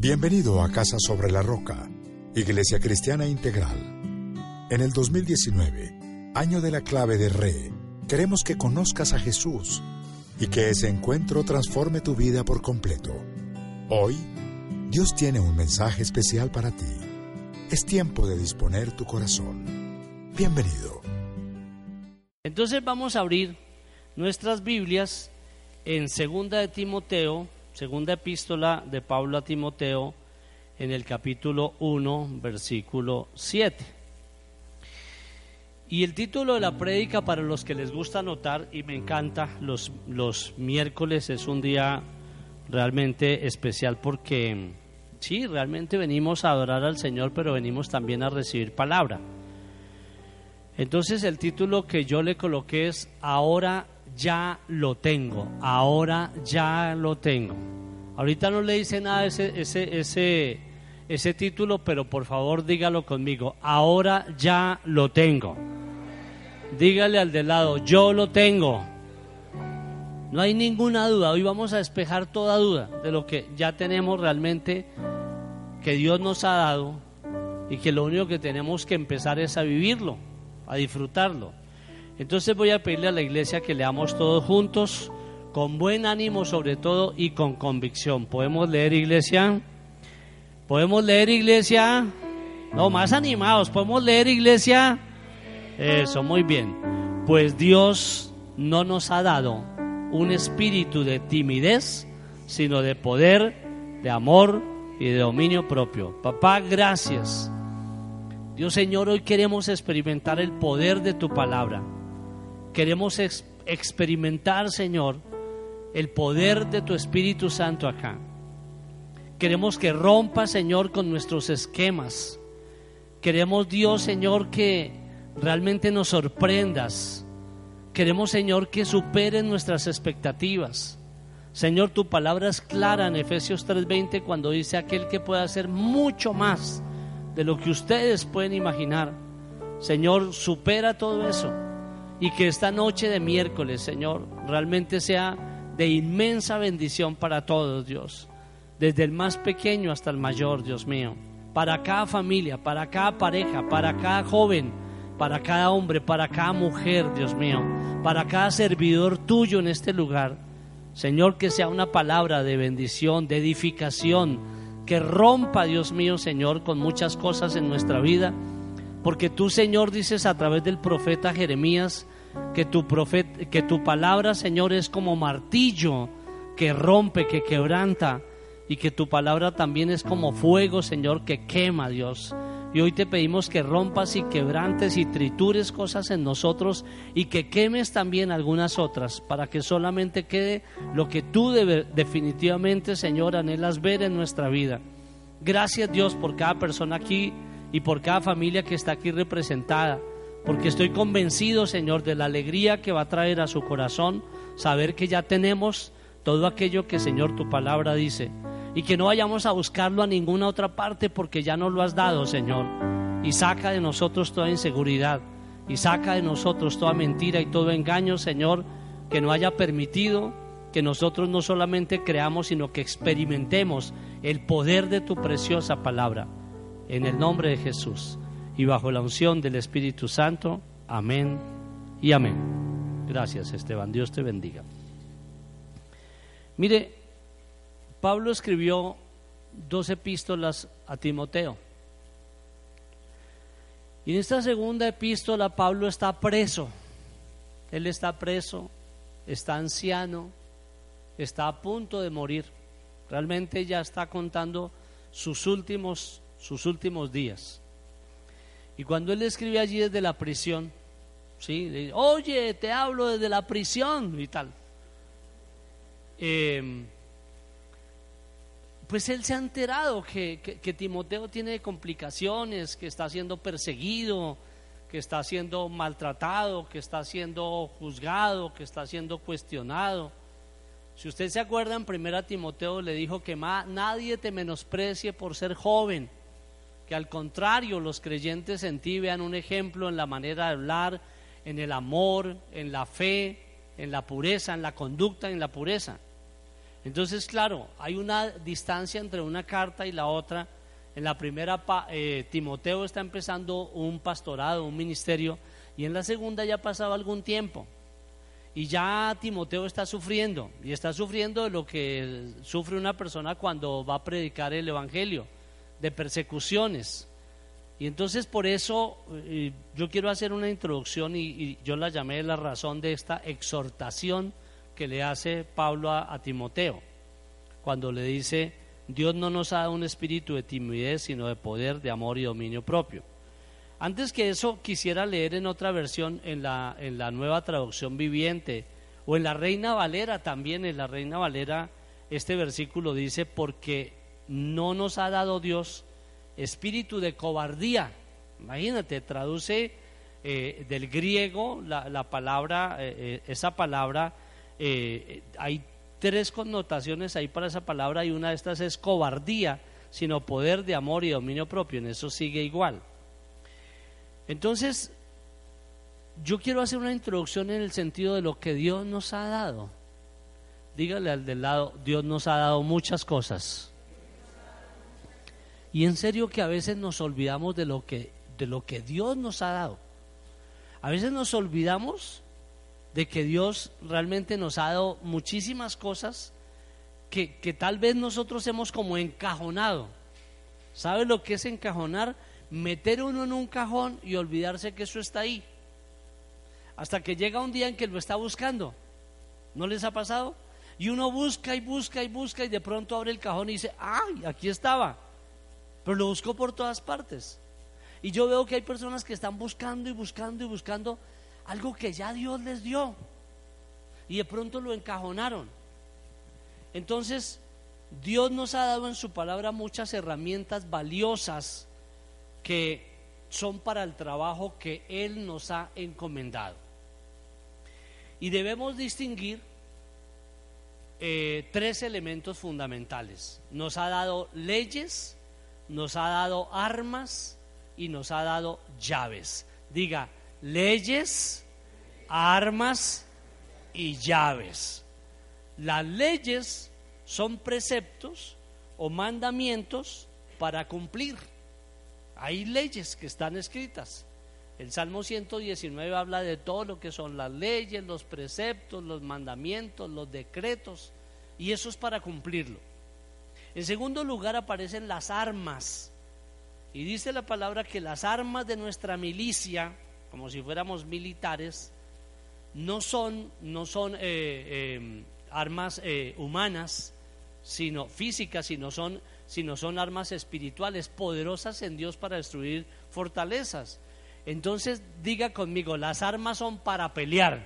Bienvenido a Casa sobre la Roca, Iglesia Cristiana Integral. En el 2019, año de la clave de Re, queremos que conozcas a Jesús y que ese encuentro transforme tu vida por completo. Hoy, Dios tiene un mensaje especial para ti. Es tiempo de disponer tu corazón. Bienvenido. Entonces vamos a abrir nuestras Biblias en Segunda de Timoteo, Segunda epístola de Pablo a Timoteo, en el capítulo 1, versículo 7. Y el título de la prédica para los que les gusta anotar, y me encanta, los, los miércoles es un día realmente especial porque sí, realmente venimos a adorar al Señor, pero venimos también a recibir palabra. Entonces el título que yo le coloqué es Ahora ya lo tengo, ahora ya lo tengo. Ahorita no le dice nada ese, ese, ese, ese título, pero por favor dígalo conmigo, ahora ya lo tengo. Dígale al de lado, yo lo tengo. No hay ninguna duda, hoy vamos a despejar toda duda de lo que ya tenemos realmente, que Dios nos ha dado y que lo único que tenemos que empezar es a vivirlo, a disfrutarlo. Entonces voy a pedirle a la iglesia que leamos todos juntos, con buen ánimo sobre todo y con convicción. ¿Podemos leer iglesia? ¿Podemos leer iglesia? No, más animados. ¿Podemos leer iglesia? Eso, muy bien. Pues Dios no nos ha dado un espíritu de timidez, sino de poder, de amor y de dominio propio. Papá, gracias. Dios Señor, hoy queremos experimentar el poder de tu palabra. Queremos experimentar, Señor, el poder de tu Espíritu Santo acá. Queremos que rompa, Señor, con nuestros esquemas. Queremos, Dios, Señor, que realmente nos sorprendas. Queremos, Señor, que superen nuestras expectativas. Señor, tu palabra es clara en Efesios 3:20 cuando dice aquel que puede hacer mucho más de lo que ustedes pueden imaginar. Señor, supera todo eso y que esta noche de miércoles, Señor, realmente sea de inmensa bendición para todos, Dios, desde el más pequeño hasta el mayor, Dios mío, para cada familia, para cada pareja, para cada joven, para cada hombre, para cada mujer, Dios mío, para cada servidor tuyo en este lugar. Señor, que sea una palabra de bendición, de edificación, que rompa, Dios mío, Señor, con muchas cosas en nuestra vida porque tú, Señor, dices a través del profeta Jeremías que tu, que tu palabra, Señor, es como martillo que rompe, que quebranta, y que tu palabra también es como fuego, Señor, que quema, Dios. Y hoy te pedimos que rompas y quebrantes y tritures cosas en nosotros y que quemes también algunas otras para que solamente quede lo que tú definitivamente, Señor, anhelas ver en nuestra vida. Gracias Dios por cada persona aquí y por cada familia que está aquí representada, porque estoy convencido, Señor, de la alegría que va a traer a su corazón saber que ya tenemos todo aquello que, Señor, tu palabra dice, y que no vayamos a buscarlo a ninguna otra parte porque ya nos lo has dado, Señor, y saca de nosotros toda inseguridad, y saca de nosotros toda mentira y todo engaño, Señor, que no haya permitido que nosotros no solamente creamos, sino que experimentemos el poder de tu preciosa palabra en el nombre de Jesús y bajo la unción del Espíritu Santo. Amén y amén. Gracias Esteban, Dios te bendiga. Mire, Pablo escribió dos epístolas a Timoteo. Y en esta segunda epístola Pablo está preso. Él está preso, está anciano, está a punto de morir. Realmente ya está contando sus últimos sus últimos días. Y cuando él escribe allí desde la prisión, ¿sí? oye, te hablo desde la prisión y tal. Em, pues él se ha enterado que, que, Timoteo tiene complicaciones, que está siendo perseguido, que está siendo maltratado, que está siendo juzgado, que está siendo cuestionado. Si usted se acuerda, en primera Timoteo le dijo que nadie te menosprecie por ser joven, que al contrario los creyentes en ti vean un ejemplo en la manera de hablar, en el amor, en la fe, en la pureza, en la conducta, en la pureza. Entonces, claro, hay una distancia entre una carta y la otra. En la primera, eh, Timoteo está empezando un pastorado, un ministerio, y en la segunda ya pasaba algún tiempo. Y ya Timoteo está sufriendo, y está sufriendo de lo que sufre una persona cuando va a predicar el Evangelio, de persecuciones. Y entonces por eso eh, yo quiero hacer una introducción y, yo la llamé la razón de esta exhortación que le hace Pablo a, Timoteo, cuando le dice, Dios no nos ha dado un espíritu de timidez, sino de poder, de amor y dominio propio. Antes que eso, quisiera leer en otra versión, en la, en la nueva traducción viviente, o en la Reina Valera también, en la Reina Valera, este versículo dice, porque no nos ha dado Dios espíritu de cobardía. Imagínate, traduce eh, del griego la, palabra, eh, eh, esa palabra, hay tres connotaciones ahí para esa palabra y una de estas es cobardía, sino poder de amor y dominio propio. En eso sigue igual. Entonces, yo quiero hacer una introducción en el sentido de lo que Dios nos ha dado. Dígale al del lado, Dios nos ha dado muchas cosas. Y en serio que a veces nos olvidamos de lo que, de lo que Dios nos ha dado. A veces nos olvidamos de que Dios realmente nos ha dado muchísimas cosas que, que tal vez nosotros hemos como encajonado. ¿Sabe lo que es encajonar? Meter uno en un cajón y olvidarse que eso está ahí. Hasta que llega un día en que lo está buscando. ¿No les ha pasado? Y uno busca y busca y busca y de pronto abre el cajón y dice, ¡ay! Aquí estaba pero lo buscó por todas partes. Y yo veo que hay personas que están buscando y buscando y buscando algo que ya Dios les dio. Y de pronto lo encajonaron. Entonces, Dios nos ha dado en su palabra muchas herramientas valiosas que son para el trabajo que Él nos ha encomendado. Y debemos distinguir eh, tres elementos fundamentales. Nos ha dado leyes, nos ha dado armas y nos ha dado llaves. Diga, leyes, armas y llaves. Las leyes son preceptos o mandamientos para cumplir. Hay leyes que están escritas. El Salmo 119 habla de todo lo que son las leyes, los preceptos, los mandamientos, los decretos, y eso es para cumplirlo. En segundo lugar aparecen las armas. Y dice la palabra que las armas de nuestra milicia, como si fuéramos militares, no son, no son eh, eh, armas eh, humanas, sino físicas, sino son, sino son armas espirituales, poderosas en Dios para destruir fortalezas. Entonces diga conmigo, las armas son para pelear.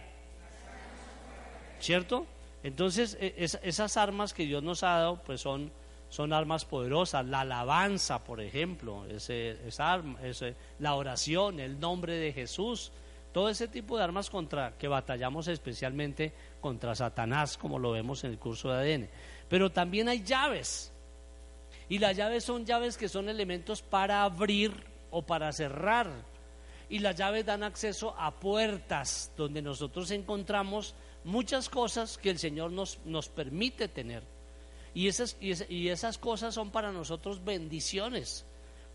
¿Cierto? Entonces e, esas armas que Dios nos ha dado, pues son son armas poderosas. La alabanza, por ejemplo, ese, esa arma, la oración, el nombre de Jesús, todo ese tipo de armas contra que batallamos especialmente contra Satanás, como lo vemos en el curso de ADN. Pero también hay llaves. Y las llaves son llaves que son elementos para abrir o para cerrar. Y las llaves dan acceso a puertas donde nosotros encontramos muchas cosas que el Señor nos, nos permite tener. Y esas, y, esas cosas son para nosotros bendiciones.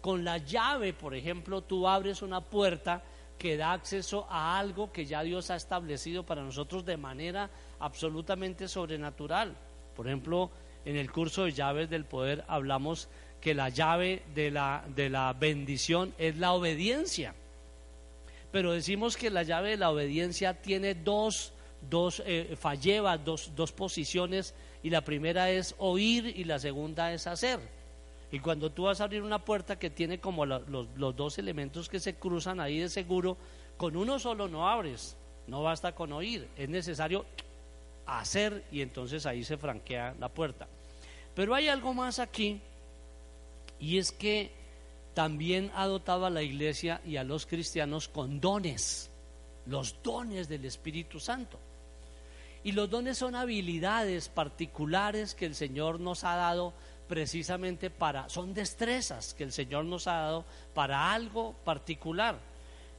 Con la llave, por ejemplo, tú abres una puerta que da acceso a algo que ya Dios ha establecido para nosotros de manera absolutamente sobrenatural. Por ejemplo, en el curso de llaves del poder hablamos que la llave de la, de la bendición es la obediencia. Pero decimos que la llave de la obediencia tiene dos, dos eh, dos, dos posiciones y la primera es oír y la segunda es hacer. Y cuando tú vas a abrir una puerta que tiene como los, dos elementos que se cruzan ahí de seguro, con uno solo no abres, no basta con oír, es necesario hacer y entonces ahí se franquea la puerta. Pero hay algo más aquí y es que también ha dotado a la iglesia y a los cristianos con dones, los dones del Espíritu Santo. Y los dones son habilidades particulares que el Señor nos ha dado precisamente para, son destrezas que el Señor nos ha dado para algo particular.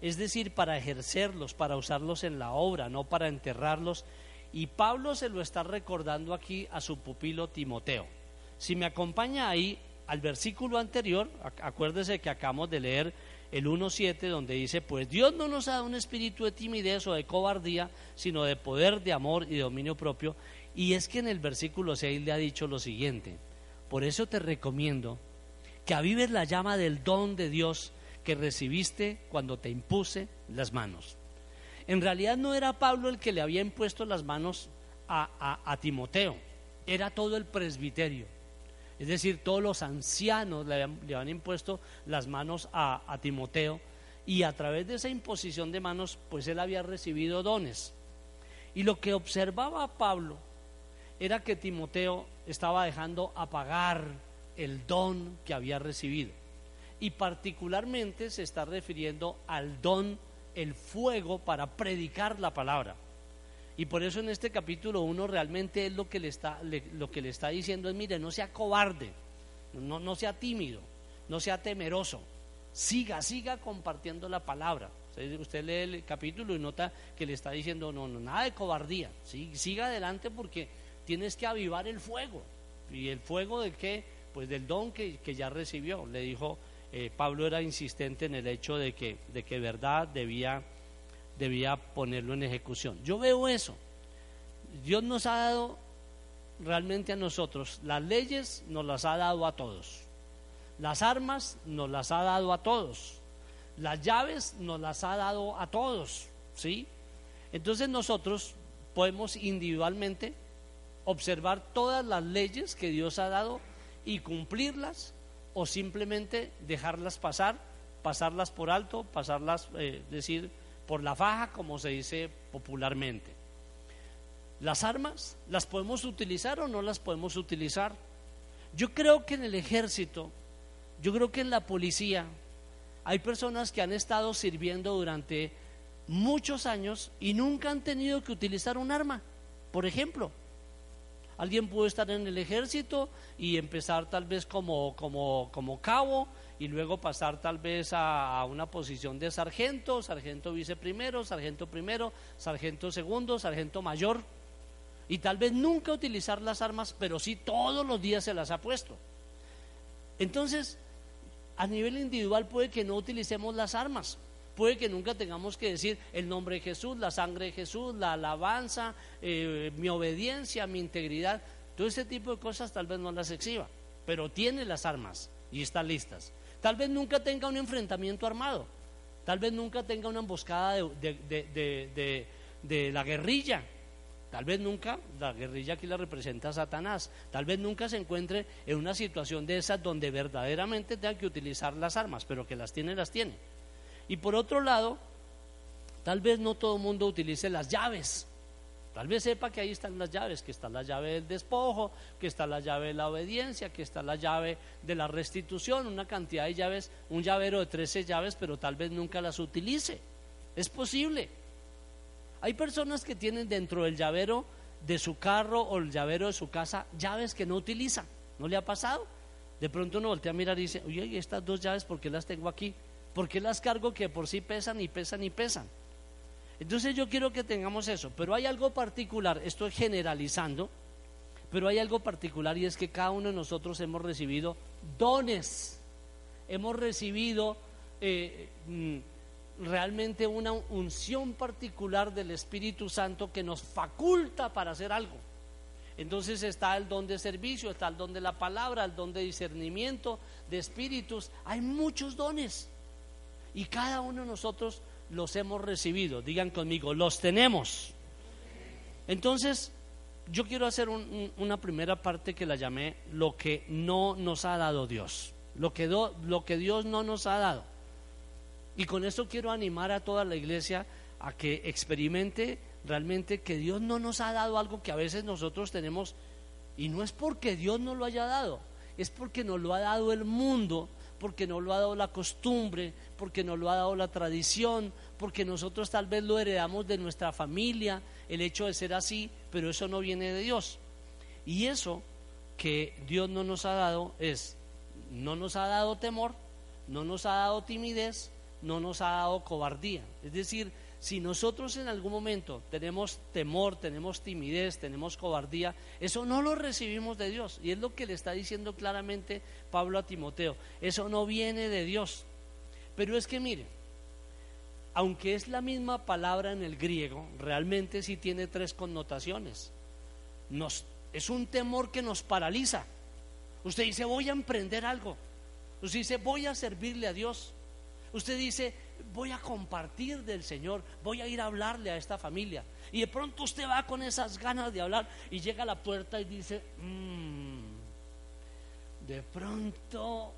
Es decir, para ejercerlos, para usarlos en la obra, no para enterrarlos. Y Pablo se lo está recordando aquí a su pupilo Timoteo. Si me acompaña ahí al versículo anterior, acuérdese que acabamos de leer el 1.7 donde dice, pues Dios no nos ha dado un espíritu de timidez o de cobardía, sino de poder, de amor y de dominio propio. Y es que en el versículo 6 le ha dicho lo siguiente, por eso te recomiendo que avives la llama del don de Dios que recibiste cuando te impuse las manos. En realidad no era Pablo el que le había impuesto las manos a, Timoteo, era todo el presbiterio. Es decir, todos los ancianos le habían, impuesto las manos a, a Timoteo y a través de esa imposición de manos, pues él había recibido dones. Y lo que observaba Pablo era que Timoteo estaba dejando apagar el don que había recibido. Y particularmente se está refiriendo al don, el fuego para predicar la palabra. Y por eso en este capítulo 1 realmente es lo que le está, lo que le está diciendo es, mire, no sea cobarde, no, no sea tímido, no sea temeroso, siga, siga compartiendo la palabra. Usted lee el capítulo y nota que le está diciendo, no, no, nada de cobardía, siga adelante porque tienes que avivar el fuego. ¿Y el fuego de qué? Pues del don que, ya recibió. Le dijo, eh, Pablo era insistente en el hecho de que, de que verdad debía debía ponerlo en ejecución. Yo veo eso. Dios nos ha dado realmente a nosotros, las leyes nos las ha dado a todos, las armas nos las ha dado a todos, las llaves nos las ha dado a todos, ¿sí? Entonces nosotros podemos individualmente observar todas las leyes que Dios ha dado y cumplirlas o simplemente dejarlas pasar, pasarlas por alto, pasarlas, eh, decir, por la faja, como se dice popularmente. Las armas, ¿las podemos utilizar o no las podemos utilizar? Yo creo que en el ejército, yo creo que en la policía, hay personas que han estado sirviendo durante muchos años y nunca han tenido que utilizar un arma. Por ejemplo, alguien puede estar en el ejército y empezar tal vez como, como, como cabo y luego pasar tal vez a, una posición de sargento, sargento viceprimero, sargento primero, sargento segundo, sargento mayor, y tal vez nunca utilizar las armas, pero sí todos los días se las ha puesto. Entonces, a nivel individual puede que no utilicemos las armas, puede que nunca tengamos que decir el nombre de Jesús, la sangre de Jesús, la alabanza, eh, mi obediencia, mi integridad, todo ese tipo de cosas tal vez no las exhiba, pero tiene las armas y están listas. Tal vez nunca tenga un enfrentamiento armado, tal vez nunca tenga una emboscada de, la guerrilla, Tal vez nunca, la guerrilla aquí la representa Satanás, tal vez nunca se encuentre en una situación de esas donde verdaderamente tenga que utilizar las armas, pero que las tiene, las tiene. Y por otro lado, tal vez no todo el mundo utilice las llaves, Tal vez sepa que ahí están las llaves, que está la llave del despojo, que está la llave de la obediencia, que está la llave de la restitución, una cantidad de llaves, un llavero de 13 llaves, pero tal vez nunca las utilice. Es posible. Hay personas que tienen dentro del llavero de su carro o el llavero de su casa llaves que no utilizan. ¿No le ha pasado? De pronto uno voltea a mirar y dice, oye, ¿y estas dos llaves por qué las tengo aquí? ¿Por qué las cargo que por sí pesan y pesan y pesan? Entonces yo quiero que tengamos eso, pero hay algo particular, estoy generalizando, pero hay algo particular y es que cada uno de nosotros hemos recibido dones, hemos recibido eh, mm, realmente una unción particular del Espíritu Santo que nos faculta para hacer algo. Entonces está el don de servicio, está el don de la palabra, el don de discernimiento, de espíritus. Hay muchos dones. Y cada uno de nosotros los hemos recibido. Digan conmigo, los tenemos. Entonces, yo quiero hacer una primera parte que la llamé lo que no nos ha dado Dios. Lo que, lo que Dios no nos ha dado. Y con esto quiero animar a toda la iglesia a que experimente realmente que Dios no nos ha dado algo que a veces nosotros tenemos. Y no es porque Dios no lo haya dado, es porque nos lo ha dado el mundo porque nos lo ha dado la costumbre, porque nos lo ha dado la tradición, porque nosotros tal vez lo heredamos de nuestra familia, el hecho de ser así, pero eso no viene de Dios. Y eso que Dios no nos ha dado es, no nos ha dado temor, no nos ha dado timidez, no nos ha dado cobardía. Es decir, Si nosotros en algún momento tenemos temor, tenemos timidez, tenemos cobardía, eso no lo recibimos de Dios. Y es lo que le está diciendo claramente Pablo a Timoteo. Eso no viene de Dios. Pero es que mire, aunque es la misma palabra en el griego, realmente sí tiene tres connotaciones. Nos, es un temor que nos paraliza. Usted dice, voy a emprender algo. Usted dice, voy a servirle a Dios. Usted dice, voy a compartir del Señor, voy a ir a hablarle a esta familia. Y de pronto usted va con esas ganas de hablar y llega a la puerta y dice, mm, de pronto,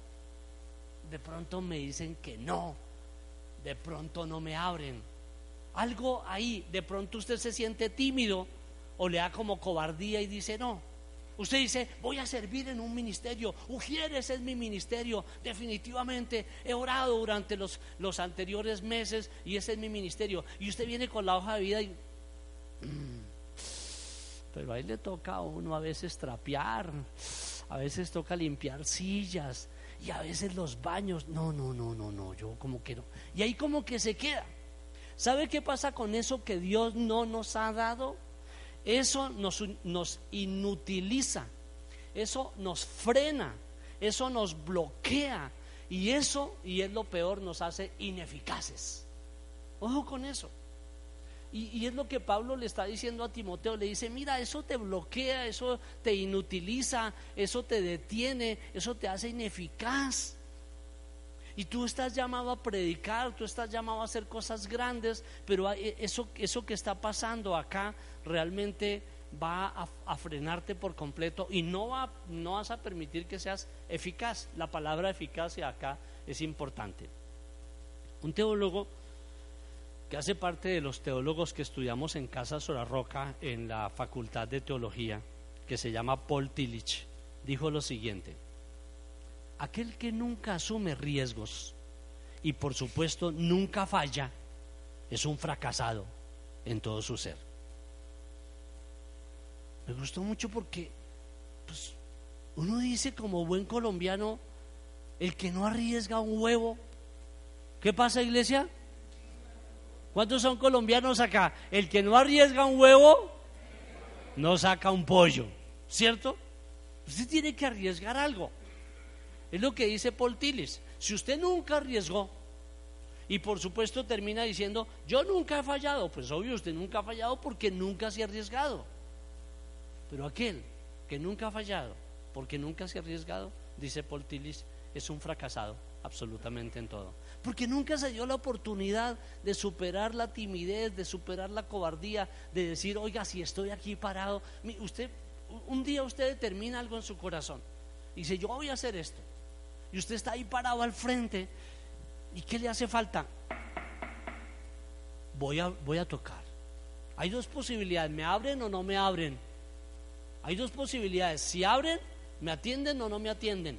de pronto me dicen que no, de pronto no me abren. Algo ahí, de pronto usted se siente tímido o le da como cobardía y dice, no, Usted dice, voy a servir en un ministerio. Ujieres es mi ministerio. Definitivamente he orado durante los, los anteriores meses y ese es mi ministerio. Y usted viene con la hoja de vida y... Mm, pero ahí le toca a uno a veces trapear, a veces toca limpiar sillas y a veces los baños. No, no, no, no, no, yo como que no. Y ahí como que se queda. ¿Sabe qué pasa con eso que Dios no nos ha dado? Eso nos, nos inutiliza, eso nos frena, eso nos bloquea y eso, y es lo peor, nos hace ineficaces. Ojo con eso. Y, y, es lo que Pablo le está diciendo a Timoteo. Le dice, mira, eso te bloquea, eso te inutiliza, eso te detiene, eso te hace ineficaz. Y tú estás llamado a predicar, tú estás llamado a hacer cosas grandes, pero eso, eso que está pasando acá realmente va a, frenarte por completo y no, va, no vas a permitir que seas eficaz. La palabra eficacia acá es importante. Un teólogo que hace parte de los teólogos que estudiamos en Casa Roca en la Facultad de Teología, que se llama Paul Tillich, dijo lo siguiente, aquel que nunca asume riesgos y por supuesto nunca falla, es un fracasado en todo su ser. Me gustó mucho porque pues, uno dice como buen colombiano, el que no arriesga un huevo, ¿qué pasa iglesia? ¿Cuántos son colombianos acá? El que no arriesga un huevo, no saca un pollo, ¿cierto? Usted tiene que arriesgar algo. Es lo que dice Paul. Si usted nunca arriesgó, y por supuesto termina diciendo, yo nunca he fallado, pues obvio usted nunca ha fallado porque nunca se ha arriesgado. Pero aquel que nunca ha fallado, porque nunca se ha arriesgado, dice Paul Tillis, es un fracasado absolutamente en todo. Porque nunca se dio la oportunidad de superar la timidez, de superar la cobardía, de decir, oiga, si estoy aquí parado, usted, un día usted determina algo en su corazón. Y dice, yo voy a hacer esto. Y usted está ahí parado al frente. ¿Y qué le hace falta? Voy a, voy a tocar. Hay dos posibilidades, ¿me abren o no me abren? Hay dos posibilidades. Si abren, me atienden o no me atienden.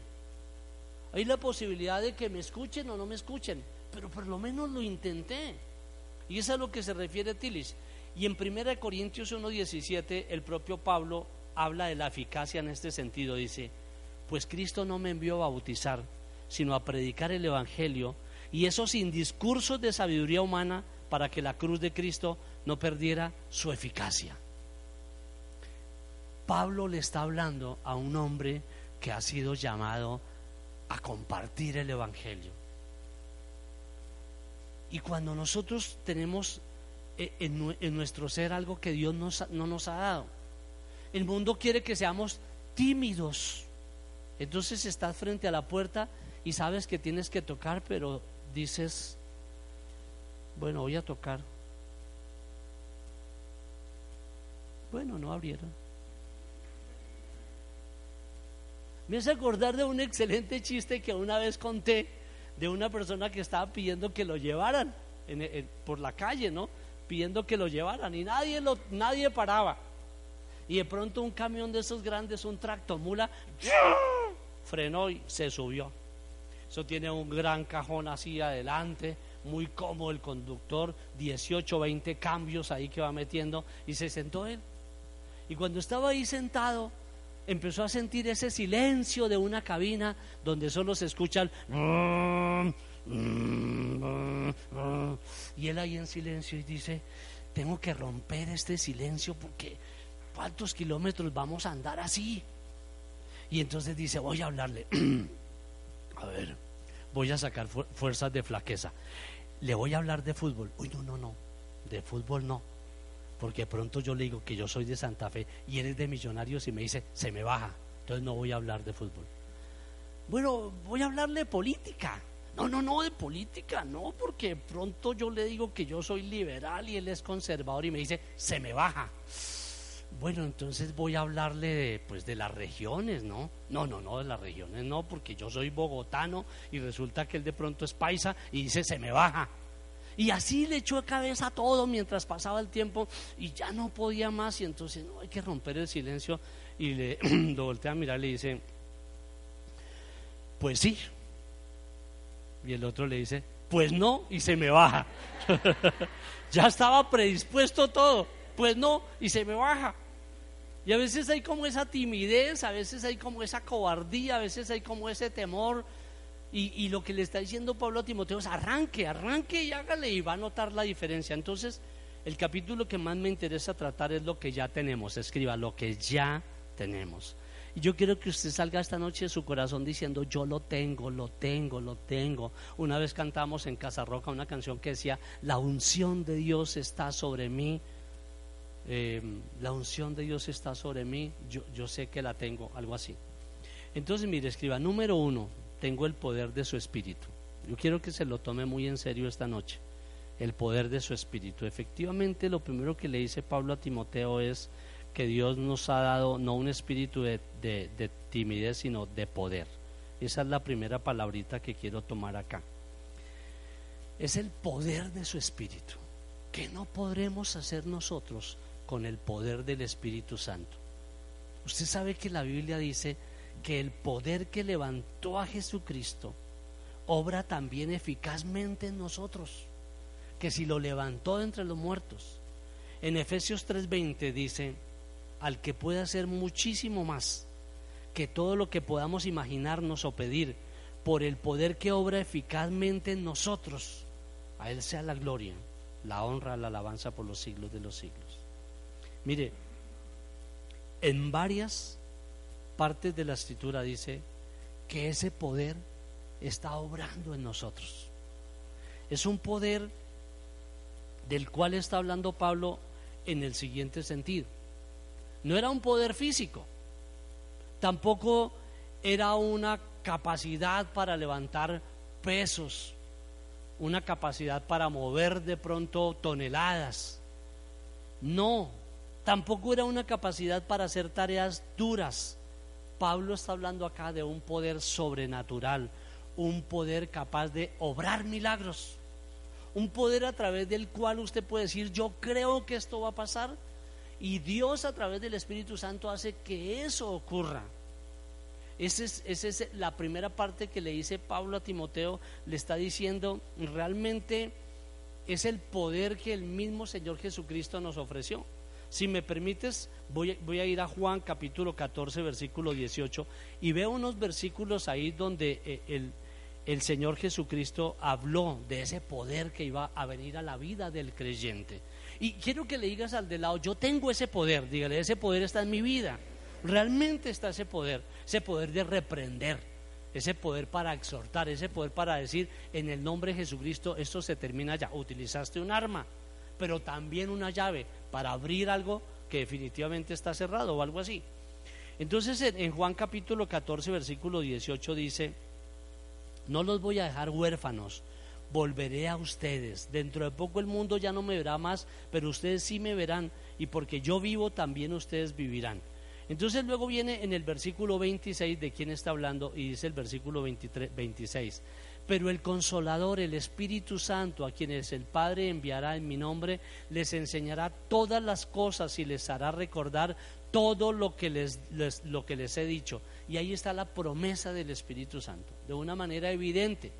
Hay la posibilidad de que me escuchen o no me escuchen. Pero por lo menos lo intenté. Y es a lo que se refiere Tilis. Y en 1 Corintios 1.17 el propio Pablo habla de la eficacia en este sentido. Dice, pues Cristo no me envió a bautizar, sino a predicar el Evangelio, y eso sin discursos de sabiduría humana para que la cruz de Cristo no perdiera su eficacia. Pablo le está hablando a un hombre que ha sido llamado a compartir el Evangelio. Y cuando nosotros tenemos eh, en, nuestro ser algo que Dios no nos ha dado, el mundo quiere que seamos tímidos. Entonces estás frente a la puerta y sabes que tienes que tocar, pero dices, bueno, voy a tocar. Bueno, no abrieron. Me hace acordar de un excelente chiste que una vez conté de una persona que estaba pidiendo que lo llevaran por la calle, ¿no? Pidiendo que lo llevaran y nadie, nadie paraba. Y de pronto un camión de esos grandes, un tractomula, frenó y se subió. Eso tiene un gran cajón así adelante, muy cómodo el conductor, 18, 20 cambios ahí que va metiendo y se sentó él. Y cuando estaba ahí sentado, empezó a sentir ese silencio de una cabina donde solo se escucha el Y él ahí en silencio y dice, tengo que romper este silencio porque ¿cuántos kilómetros vamos a andar así? Y entonces dice, voy a hablarle. a ver, voy a sacar fuerzas de flaqueza. Le voy a hablar de fútbol. Uy, no, no, no. De fútbol no. Porque pronto yo le digo que yo soy de Santa Fe y él es de Millonarios y me dice, se me baja. Entonces no voy a hablar de fútbol. Bueno, voy a hablarle de política. No, no, no, de política, no, porque pronto yo le digo que yo soy liberal y él es conservador y me dice, se me baja. Bueno, entonces voy a hablarle de, pues, de las regiones, ¿no? No, no, no, de las regiones no, porque yo soy bogotano y resulta que él de pronto es paisa y dice, se me baja. Y así le echó de cabeza todo mientras pasaba el tiempo y ya no podía más y entonces no hay que romper el silencio y le lo voltea a mirar y le dice, pues sí, y el otro le dice, pues no, y se me baja. ya estaba predispuesto todo, pues no, y se me baja. Y a veces hay como esa timidez, a veces hay como esa cobardía, a veces hay como ese temor. Y, lo que le está diciendo Pablo a Timoteo es arranque, arranque y hágale y va a notar la diferencia. Entonces, el capítulo que más me interesa tratar es lo que ya tenemos. Escriba, lo que ya tenemos. Y yo quiero que usted salga esta noche de su corazón diciendo, yo lo tengo, lo tengo, lo tengo. Una vez cantamos en Casa Roca una canción que decía, la unción de Dios está sobre mí. Em, la unción de Dios está sobre mí, yo, yo sé que la tengo, algo así. Entonces, mire, escriba, número uno, tengo el poder de su espíritu. Yo quiero que se lo tome muy en serio esta noche, el poder de su espíritu. Efectivamente, lo primero que le dice Pablo a Timoteo es, que Dios nos ha dado no un espíritu de, timidez, sino de poder. Esa es la primera palabrita que quiero tomar acá. Es el poder de su espíritu, que no podremos hacer nosotros con el poder del Espíritu Santo. Usted sabe que la Biblia dice que el poder que levantó a Jesucristo obra también eficazmente en nosotros, que si lo levantó entre los muertos. En Efesios 3:20 dice, al que puede hacer muchísimo más que todo lo que podamos imaginarnos o pedir por el poder que obra eficazmente en nosotros. A Él sea la gloria, la honra, la alabanza por los siglos de los siglos. Mire, en varias partes de la escritura dice que ese poder está obrando en nosotros. Es un poder del cual está hablando Pablo en el siguiente sentido no era un poder físico, tampoco era una capacidad para levantar pesos, una capacidad para mover de pronto toneladas. No, tampoco era una capacidad para hacer tareas duras. Pablo está hablando acá de un poder sobrenatural, un poder capaz de obrar milagros, un poder a través del cual usted puede decir, yo creo que esto va a pasar y Dios a través del Espíritu Santo hace que eso ocurra. Esa es, es la primera parte que le dice Pablo a Timoteo, le está diciendo, realmente es el poder que el mismo Señor Jesucristo nos ofreció. Si me permites, voy, voy, a ir a Juan capítulo 14, versículo 18, y veo unos versículos ahí donde eh, el, el Señor Jesucristo habló de ese poder que iba a venir a la vida del creyente. Y quiero que le digas al de lado, yo tengo ese poder, dígale, ese poder está en mi vida. Realmente está ese poder, ese poder de reprender, ese poder para exhortar, ese poder para decir, en el nombre de Jesucristo, esto se termina ya. Utilizaste un arma, pero también una llave para abrir algo que definitivamente está cerrado o algo así. Entonces en Juan capítulo 14, versículo 18 dice, no los voy a dejar huérfanos, volveré a ustedes. Dentro de poco el mundo ya no me verá más, pero ustedes sí me verán y porque yo vivo también ustedes vivirán. Entonces luego viene en el versículo 26 de quién está hablando y dice el versículo 23, 26. Pero el consolador, el Espíritu Santo, a quienes el Padre enviará en mi nombre, les enseñará todas las cosas y les hará recordar todo lo que les, lo que les he dicho. Y ahí está la promesa del Espíritu Santo, de una manera evidente.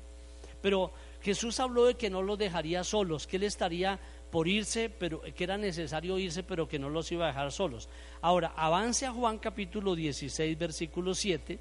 Pero Jesús habló de que no los dejaría solos, que él estaría por irse, pero que era necesario irse, pero que no los iba a dejar solos. Ahora, avance a Juan capítulo 16, versículo 7,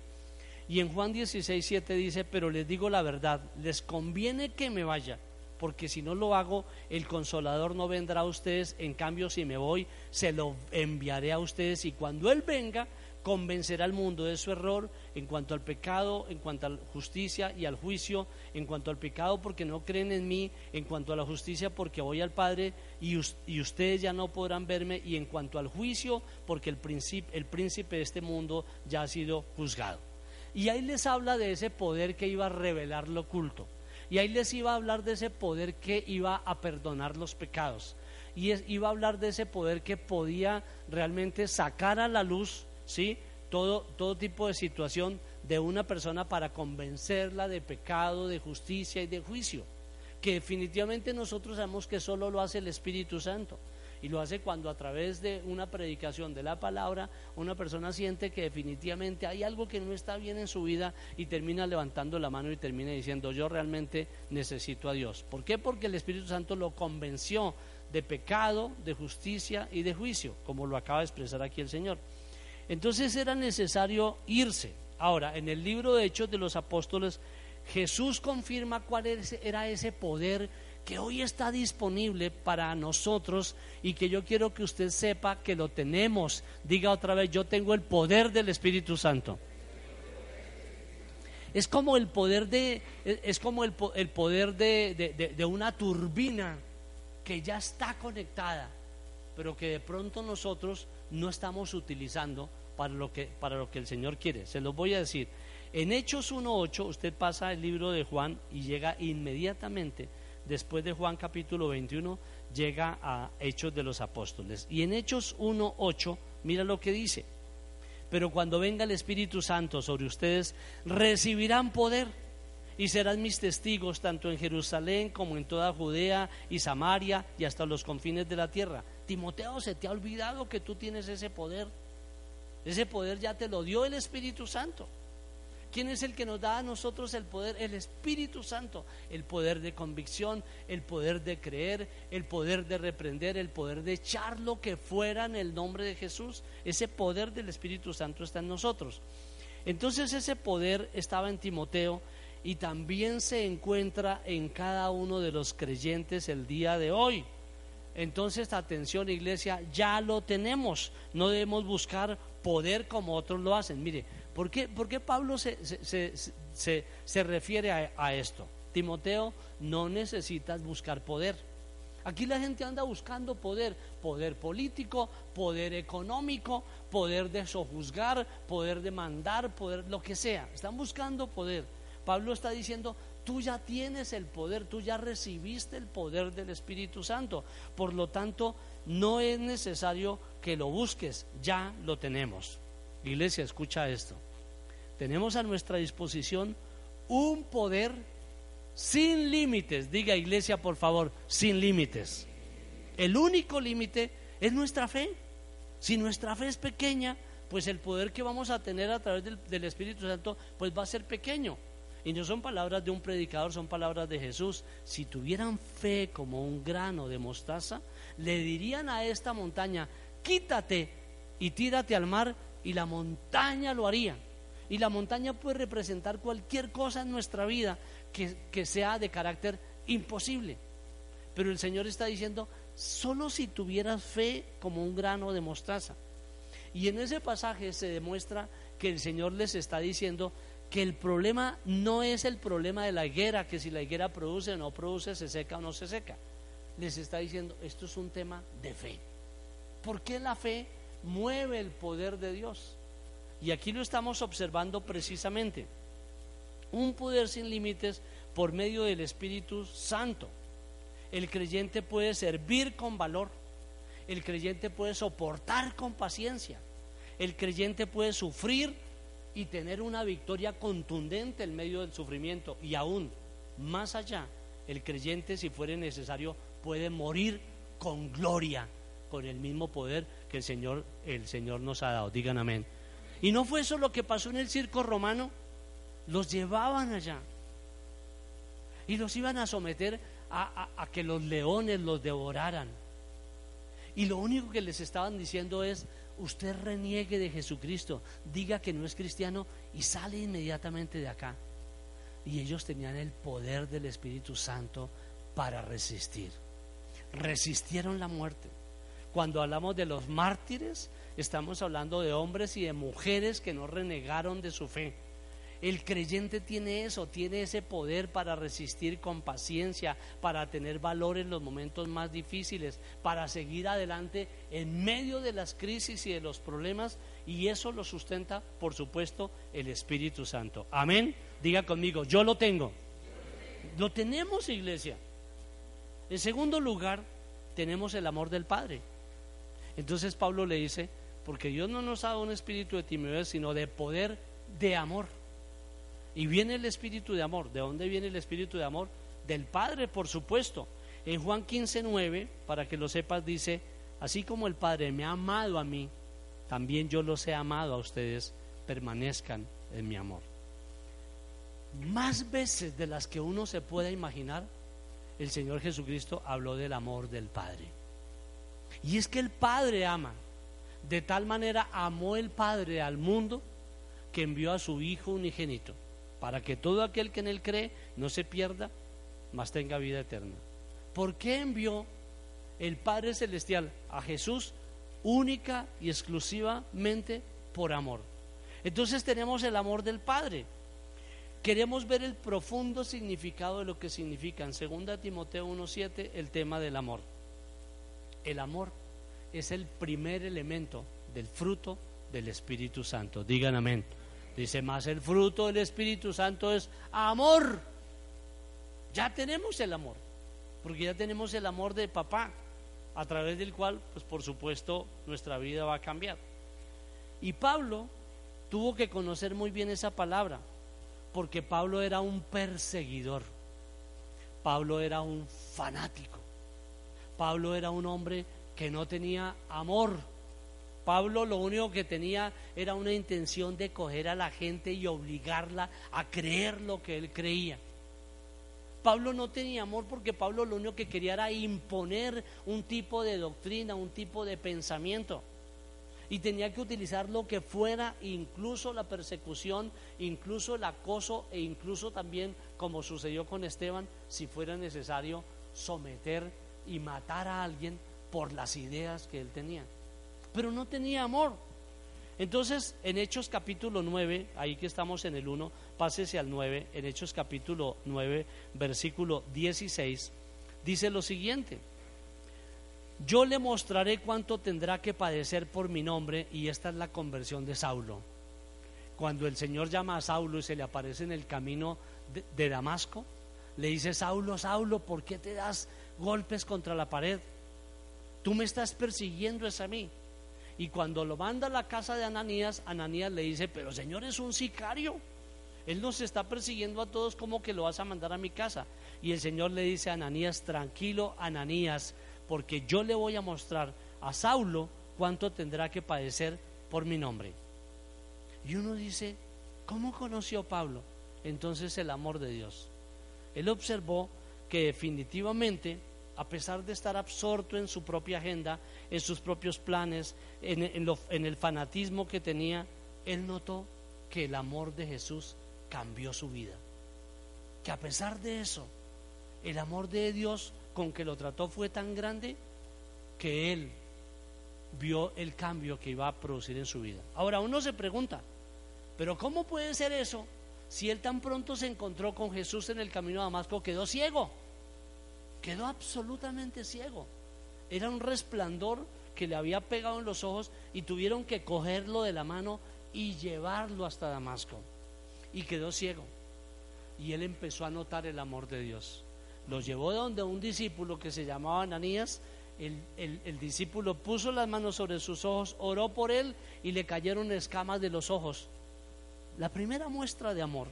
Y en Juan 16, 7 dice, pero les digo la verdad, les conviene que me vaya, porque si no lo hago, el consolador no vendrá a ustedes, en cambio si me voy, se lo enviaré a ustedes y cuando Él venga, convencerá al mundo de su error en cuanto al pecado, en cuanto a la justicia y al juicio, en cuanto al pecado porque no creen en mí, en cuanto a la justicia porque voy al Padre y, ustedes ya no podrán verme, y en cuanto al juicio porque el el príncipe de este mundo ya ha sido juzgado. Y ahí les habla de ese poder que iba a revelar lo oculto. Y ahí les iba a hablar de ese poder que iba a perdonar los pecados. Y iba a hablar de ese poder que podía realmente sacar a la luz ¿sí? Todo, todo tipo de situación de una persona para convencerla de pecado, de justicia y de juicio, que definitivamente nosotros sabemos que solo lo hace el Espíritu Santo. Y lo hace cuando a través de una predicación de la palabra una persona siente que definitivamente hay algo que no está bien en su vida y termina levantando la mano y termina diciendo yo realmente necesito a Dios. ¿Por qué? Porque el Espíritu Santo lo convenció de pecado, de justicia y de juicio, como lo acaba de expresar aquí el Señor. Entonces era necesario irse. Ahora, en el libro de Hechos de los Apóstoles, Jesús confirma cuál era ese poder que hoy está disponible para nosotros y que yo quiero que usted sepa que lo tenemos. Diga otra vez, yo tengo el poder del Espíritu Santo. Es como el poder de, es como el, poder de, una turbina que ya está conectada, pero que de pronto nosotros no estamos utilizando para lo que, para lo que el Señor quiere. Se los voy a decir. En Hechos 1.8 usted pasa el libro de Juan y llega inmediatamente, después de Juan capítulo 21, llega a Hechos de los Apóstoles. Y en Hechos 1.8, mira lo que dice. Pero cuando venga el Espíritu Santo sobre ustedes, recibirán poder y serán mis testigos tanto en Jerusalén como en toda Judea y Samaria y hasta los confines de la tierra. Timoteo, se te ha olvidado que tú tienes ese poder. Ese poder ya te lo dio el Espíritu Santo. ¿Quién es el que nos da a nosotros el poder? El Espíritu Santo. El poder de convicción, el poder de creer, el poder de reprender, el poder de echar lo que fuera en el nombre de Jesús. Ese poder del Espíritu Santo está en nosotros. Entonces ese poder estaba en Timoteo y también se encuentra en cada uno de los creyentes el día de hoy. Entonces, atención iglesia, ya lo tenemos. No debemos buscar poder como otros lo hacen. Mire, ¿por qué, Pablo se, se, refiere a, a, esto? Timoteo, no necesitas buscar poder. Aquí la gente anda buscando poder, poder político, poder económico, poder de sojuzgar, poder de mandar, poder lo que sea. Están buscando poder. Pablo está diciendo, tú ya tienes el poder, tú ya recibiste el poder del Espíritu Santo. Por lo tanto, no es necesario que lo busques, ya lo tenemos. Iglesia, escucha esto. Tenemos a nuestra disposición un poder sin límites. Diga iglesia, por favor, sin límites. El único límite es nuestra fe. Si nuestra fe es pequeña, pues el poder que vamos a tener a través del, Espíritu Santo, pues va a ser pequeño. Y no son palabras de un predicador, son palabras de Jesús. Si tuvieran fe como un grano de mostaza, le dirían a esta montaña, quítate y tírate al mar, y la montaña lo haría. Y la montaña puede representar cualquier cosa en nuestra vida que, que sea de carácter imposible. Pero el Señor está diciendo, solo si tuvieras fe como un grano de mostaza. Y en ese pasaje se demuestra que el Señor les está diciendo, que el problema no es el problema de la higuera, que si la higuera produce o no produce, se seca o no se seca. Les está diciendo, esto es un tema de fe. ¿Por qué la fe mueve el poder de Dios? Y aquí lo estamos observando precisamente. Un poder sin límites por medio del Espíritu Santo. El creyente puede servir con valor. El creyente puede soportar con paciencia. El creyente puede sufrir y tener una victoria contundente en medio del sufrimiento. Y aún más allá, el creyente, si fuere necesario, puede morir con gloria, con el mismo poder que el Señor, el Señor nos ha dado. Digan amén. Y no fue eso lo que pasó en el circo romano. Los llevaban allá y los iban a someter a, a que los leones los devoraran. Y lo único que les estaban diciendo es, usted reniegue de Jesucristo, diga que no es cristiano y sale inmediatamente de acá. Y ellos tenían el poder del Espíritu Santo para resistir. Resistieron la muerte. Cuando hablamos de los mártires, estamos hablando de hombres y de mujeres que no renegaron de su fe el creyente tiene eso, tiene ese poder para resistir con paciencia, para tener valor en los momentos más difíciles, para seguir adelante en medio de las crisis y de los problemas, y eso lo sustenta, por supuesto, el Espíritu Santo. Amén. Diga conmigo, yo lo tengo. Lo tenemos, iglesia. En segundo lugar, tenemos el amor del Padre. Entonces Pablo le dice, porque Dios no nos ha dado un espíritu de timidez, sino de poder, de amor. Y viene el espíritu de amor. ¿De dónde viene el espíritu de amor? Del Padre, por supuesto. En Juan 15, 9, para que lo sepas, dice, así como el Padre me ha amado a mí, también yo los he amado a ustedes, permanezcan en mi amor. Más veces de las que uno se pueda imaginar, el Señor Jesucristo habló del amor del Padre. Y es que el Padre ama. De tal manera amó el Padre al mundo que envió a su Hijo unigénito para que todo aquel que en él cree no se pierda, mas tenga vida eterna. ¿Por qué envió el Padre Celestial a Jesús única y exclusivamente por amor? Entonces tenemos el amor del Padre. Queremos ver el profundo significado de lo que significa en 2 Timoteo 1.7 el tema del amor. El amor es el primer elemento del fruto del Espíritu Santo. Digan amén. Dice, más el fruto del Espíritu Santo es amor. Ya tenemos el amor, porque ya tenemos el amor de papá, a través del cual, pues por supuesto, nuestra vida va a cambiar. Y Pablo tuvo que conocer muy bien esa palabra, porque Pablo era un perseguidor, Pablo era un fanático, Pablo era un hombre que no tenía amor Pablo lo único que tenía era una intención de coger a la gente y obligarla a creer lo que él creía. Pablo no tenía amor porque Pablo lo único que quería era imponer un tipo de doctrina, un tipo de pensamiento. Y tenía que utilizar lo que fuera, incluso la persecución, incluso el acoso e incluso también, como sucedió con Esteban, si fuera necesario, someter y matar a alguien por las ideas que él tenía pero no tenía amor. Entonces, en Hechos capítulo 9, ahí que estamos en el 1, pásese al 9, en Hechos capítulo 9, versículo 16, dice lo siguiente, yo le mostraré cuánto tendrá que padecer por mi nombre, y esta es la conversión de Saulo. Cuando el Señor llama a Saulo y se le aparece en el camino de, Damasco, le dice, Saulo, Saulo, ¿por qué te das golpes contra la pared? Tú me estás persiguiendo es a mí. Y cuando lo manda a la casa de Ananías, Ananías le dice, pero Señor es un sicario. Él nos está persiguiendo a todos como que lo vas a mandar a mi casa. Y el Señor le dice a Ananías, tranquilo Ananías, porque yo le voy a mostrar a Saulo cuánto tendrá que padecer por mi nombre. Y uno dice, ¿cómo conoció Pablo entonces el amor de Dios? Él observó que definitivamente a pesar de estar absorto en su propia agenda, en sus propios planes, en, el fanatismo que tenía, él notó que el amor de Jesús cambió su vida. Que a pesar de eso, el amor de Dios con que lo trató fue tan grande que él vio el cambio que iba a producir en su vida. Ahora uno se pregunta, pero ¿cómo puede ser eso si él tan pronto se encontró con Jesús en el camino a Damasco quedó ciego? quedó absolutamente ciego. Era un resplandor que le había pegado en los ojos y tuvieron que cogerlo de la mano y llevarlo hasta Damasco. Y quedó ciego. Y él empezó a notar el amor de Dios. Lo llevó donde un discípulo que se llamaba Ananías. El, el discípulo puso las manos sobre sus ojos, oró por él y le cayeron escamas de los ojos. La primera muestra de amor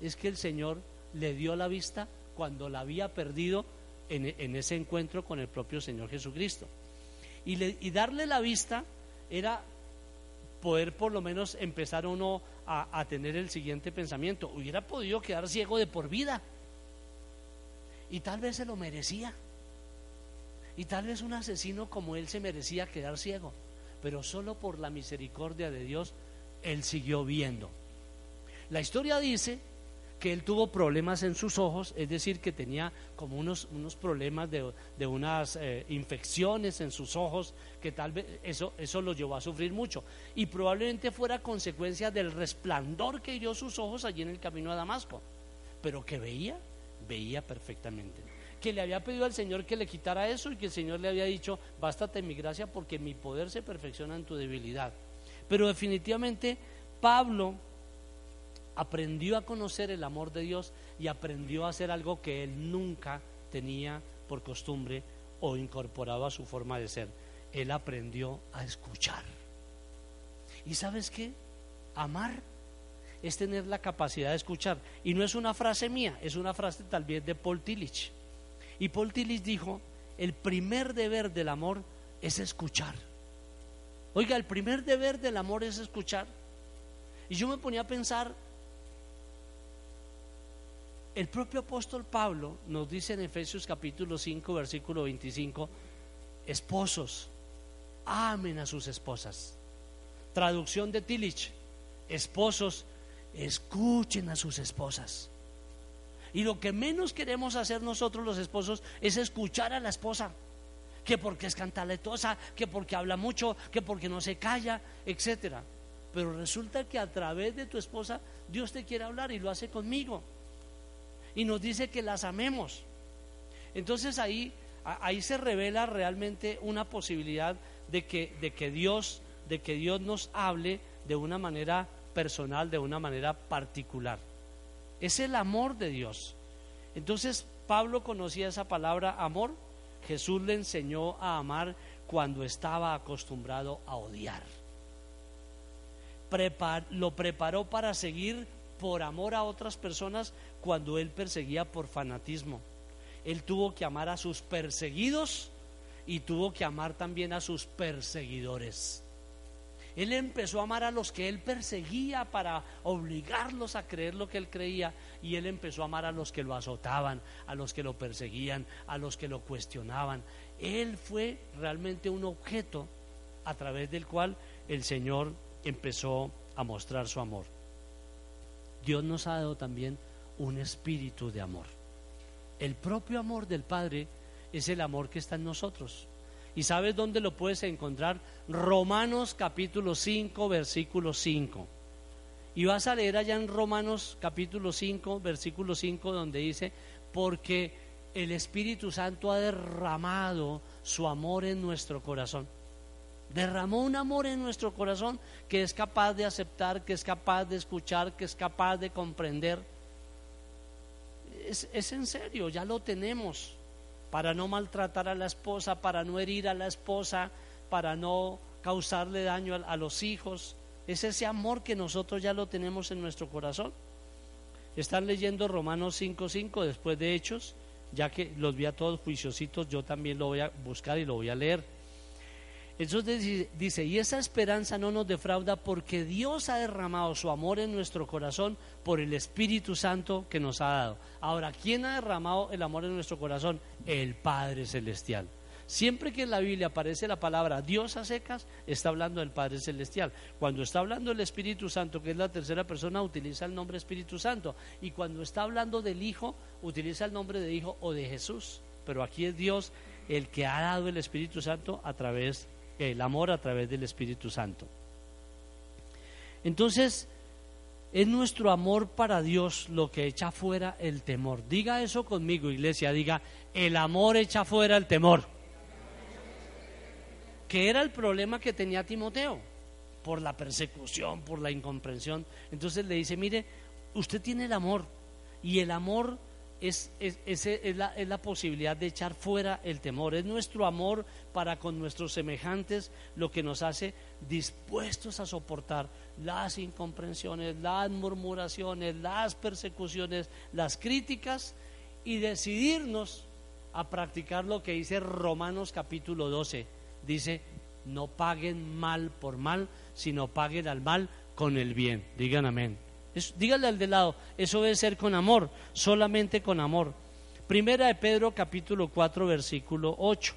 es que el Señor le dio la vista cuando la había perdido en, ese encuentro con el propio Señor Jesucristo. Y, y, darle la vista era poder por lo menos empezar uno a, a tener el siguiente pensamiento. Hubiera podido quedar ciego de por vida. Y tal vez se lo merecía. Y tal vez un asesino como él se merecía quedar ciego. pero solo por la misericordia de Dios él siguió viendo. La historia dice que él tuvo problemas en sus ojos, es decir, que tenía como unos, unos problemas de, de unas eh, infecciones en sus ojos, que tal vez eso, eso lo llevó a sufrir mucho. Y probablemente fuera consecuencia del resplandor que dio sus ojos allí en el camino a Damasco. Pero que veía, veía perfectamente. Que le había pedido al Señor que le quitara eso y que el Señor le había dicho, bástate mi gracia porque mi poder se perfecciona en tu debilidad. Pero definitivamente Pablo aprendió a conocer el amor de Dios y aprendió a hacer algo que él nunca tenía por costumbre o incorporado a su forma de ser. Él aprendió a escuchar. ¿Y sabes qué? Amar es tener la capacidad de escuchar. Y no es una frase mía, es una frase tal vez de Paul Tillich. Y Paul Tillich dijo, el primer deber del amor es escuchar. Oiga, el primer deber del amor es escuchar. Y yo me ponía a pensar el propio apóstol Pablo nos dice en Efesios capítulo 5, versículo 25, esposos, amen a sus esposas. Traducción de Tillich, esposos, escuchen a sus esposas. Y lo que menos queremos hacer nosotros los esposos es escuchar a la esposa, que porque es cantaletosa, que porque habla mucho, que porque no se calla, etcétera. Pero resulta que a través de tu esposa Dios te quiere hablar y lo hace conmigo y nos dice que las amemos. Entonces ahí, ahí se revela realmente una posibilidad de que, de que Dios, de que Dios nos hable de una manera personal, de una manera particular. Es el amor de Dios. Entonces Pablo conocía esa palabra amor. Jesús le enseñó a amar cuando estaba acostumbrado a odiar. lo preparó para seguir por amor a otras personas cuando él perseguía por fanatismo. Él tuvo que amar a sus perseguidos y tuvo que amar también a sus perseguidores. Él empezó a amar a los que él perseguía para obligarlos a creer lo que él creía y él empezó a amar a los que lo azotaban, a los que lo perseguían, a los que lo cuestionaban. Él fue realmente un objeto a través del cual el Señor empezó a mostrar su amor. Dios nos ha dado también un espíritu de amor. El propio amor del Padre es el amor que está en nosotros. ¿Y sabes dónde lo puedes encontrar? Romanos capítulo 5, versículo 5. Y vas a leer allá en Romanos capítulo 5, versículo 5, donde dice, porque el Espíritu Santo ha derramado su amor en nuestro corazón. Derramó un amor en nuestro corazón que es capaz de aceptar, que es capaz de escuchar, que es capaz de comprender es, en serio, ya lo tenemos, para no maltratar a la esposa, para no herir a la esposa, para no causarle daño a, los hijos. Es ese amor que nosotros ya lo tenemos en nuestro corazón. Están leyendo Romanos 5.5 después de Hechos, ya que los vi a todos juiciositos, yo también lo voy a buscar y lo voy a leer. Entonces dice, y esa esperanza no nos defrauda porque Dios ha derramado su amor en nuestro corazón por el Espíritu Santo que nos ha dado. Ahora, ¿quién ha derramado el amor en nuestro corazón? El Padre Celestial. Siempre que en la Biblia aparece la palabra Dios a secas, está hablando del Padre Celestial. Cuando está hablando del Espíritu Santo, que es la tercera persona, utiliza el nombre Espíritu Santo. Y cuando está hablando del Hijo, utiliza el nombre de Hijo o de Jesús. Pero aquí es Dios el que ha dado el Espíritu Santo a través el amor a través del Espíritu Santo. Entonces, es nuestro amor para Dios lo que echa fuera el temor. Diga eso conmigo, iglesia, diga, el amor echa fuera el temor. Que era el problema que tenía Timoteo, por la persecución, por la incomprensión. Entonces le dice, mire, usted tiene el amor y el amor es, es, la, es, la, posibilidad de echar fuera el temor. Es nuestro amor para con nuestros semejantes lo que nos hace dispuestos a soportar las incomprensiones, las murmuraciones, las persecuciones, las críticas y decidirnos a practicar lo que dice Romanos capítulo 12. Dice, no paguen mal por mal, sino paguen al mal con el bien. Digan amén dígale al de lado, eso debe ser con amor, solamente con amor. Primera de Pedro capítulo 4 versículo 8.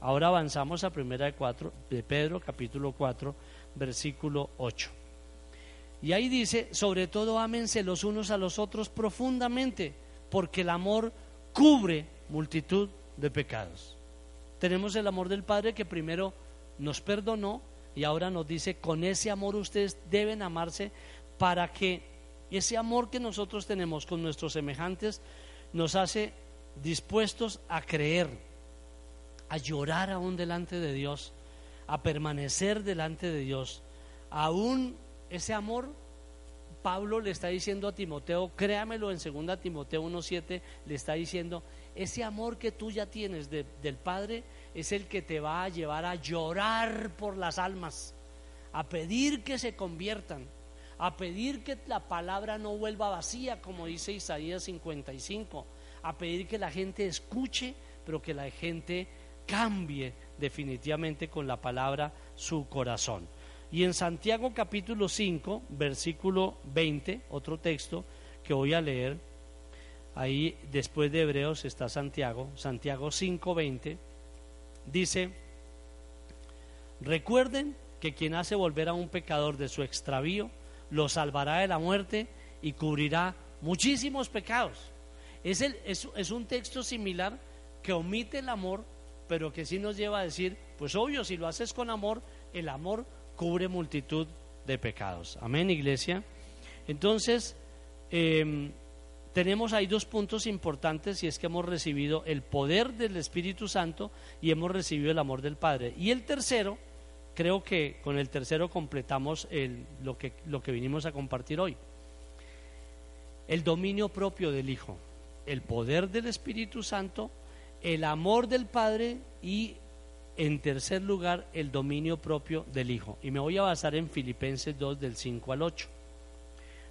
Ahora avanzamos a primera de, cuatro, de Pedro, capítulo 4, versículo 8. Y ahí dice, sobre todo ámense los unos a los otros profundamente, porque el amor cubre multitud de pecados. Tenemos el amor del Padre que primero nos perdonó y ahora nos dice, con ese amor ustedes deben amarse para que ese amor que nosotros tenemos con nuestros semejantes nos hace dispuestos a creer, a llorar aún delante de Dios, a permanecer delante de Dios. Aún ese amor, Pablo le está diciendo a Timoteo, créamelo en 2 Timoteo 1.7, le está diciendo, ese amor que tú ya tienes del Padre es el que te va a llevar a llorar por las almas, a pedir que se conviertan, a pedir que la palabra no vuelva vacía, como dice Isaías 55, a pedir que la gente escuche, pero que la gente cambie definitivamente con la palabra su corazón. Y en Santiago capítulo 5, versículo 20, otro texto que voy a leer, ahí después de Hebreos está Santiago, Santiago 5, 20, dice, recuerden que quien hace volver a un pecador de su extravío, lo salvará de la muerte y cubrirá muchísimos pecados. Es, es, un texto similar que omite el amor, pero que sí nos lleva a decir, pues obvio, si lo haces con amor, el amor cubre multitud de pecados. Amén, iglesia. Entonces, em, tenemos ahí dos puntos importantes y es que hemos recibido el poder del Espíritu Santo y hemos recibido el amor del Padre. Y el tercero, creo que con el tercero completamos lo, que, lo que vinimos a compartir hoy. El dominio propio del Hijo el poder del Espíritu Santo, el amor del Padre y en tercer lugar el dominio propio del Hijo. Y me voy a basar en Filipenses 2 del 5 al 8.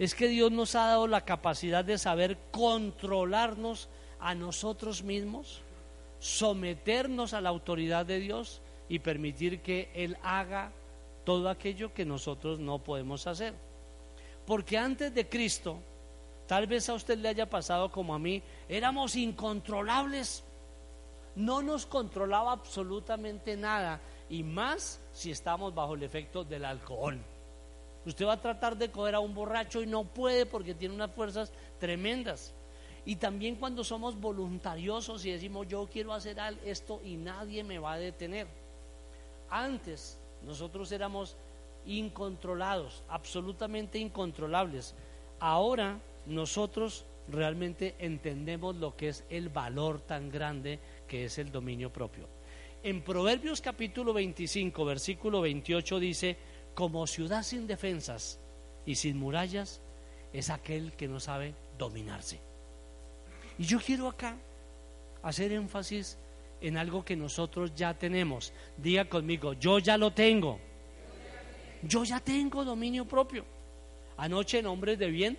Es que Dios nos ha dado la capacidad de saber controlarnos a nosotros mismos, someternos a la autoridad de Dios y permitir que Él haga todo aquello que nosotros no podemos hacer. Porque antes de Cristo, Tal vez a usted le haya pasado como a mí, éramos incontrolables. No nos controlaba absolutamente nada, y más si estamos bajo el efecto del alcohol. Usted va a tratar de coger a un borracho y no puede porque tiene unas fuerzas tremendas. Y también cuando somos voluntariosos y decimos yo quiero hacer esto y nadie me va a detener. Antes nosotros éramos incontrolados, absolutamente incontrolables. Ahora nosotros realmente entendemos lo que es el valor tan grande que es el dominio propio. En Proverbios capítulo 25, versículo 28 dice, como ciudad sin defensas y sin murallas es aquel que no sabe dominarse. Y yo quiero acá hacer énfasis en algo que nosotros ya tenemos. Diga conmigo, yo ya lo tengo. Yo ya tengo dominio propio. Anoche en Hombres de Bien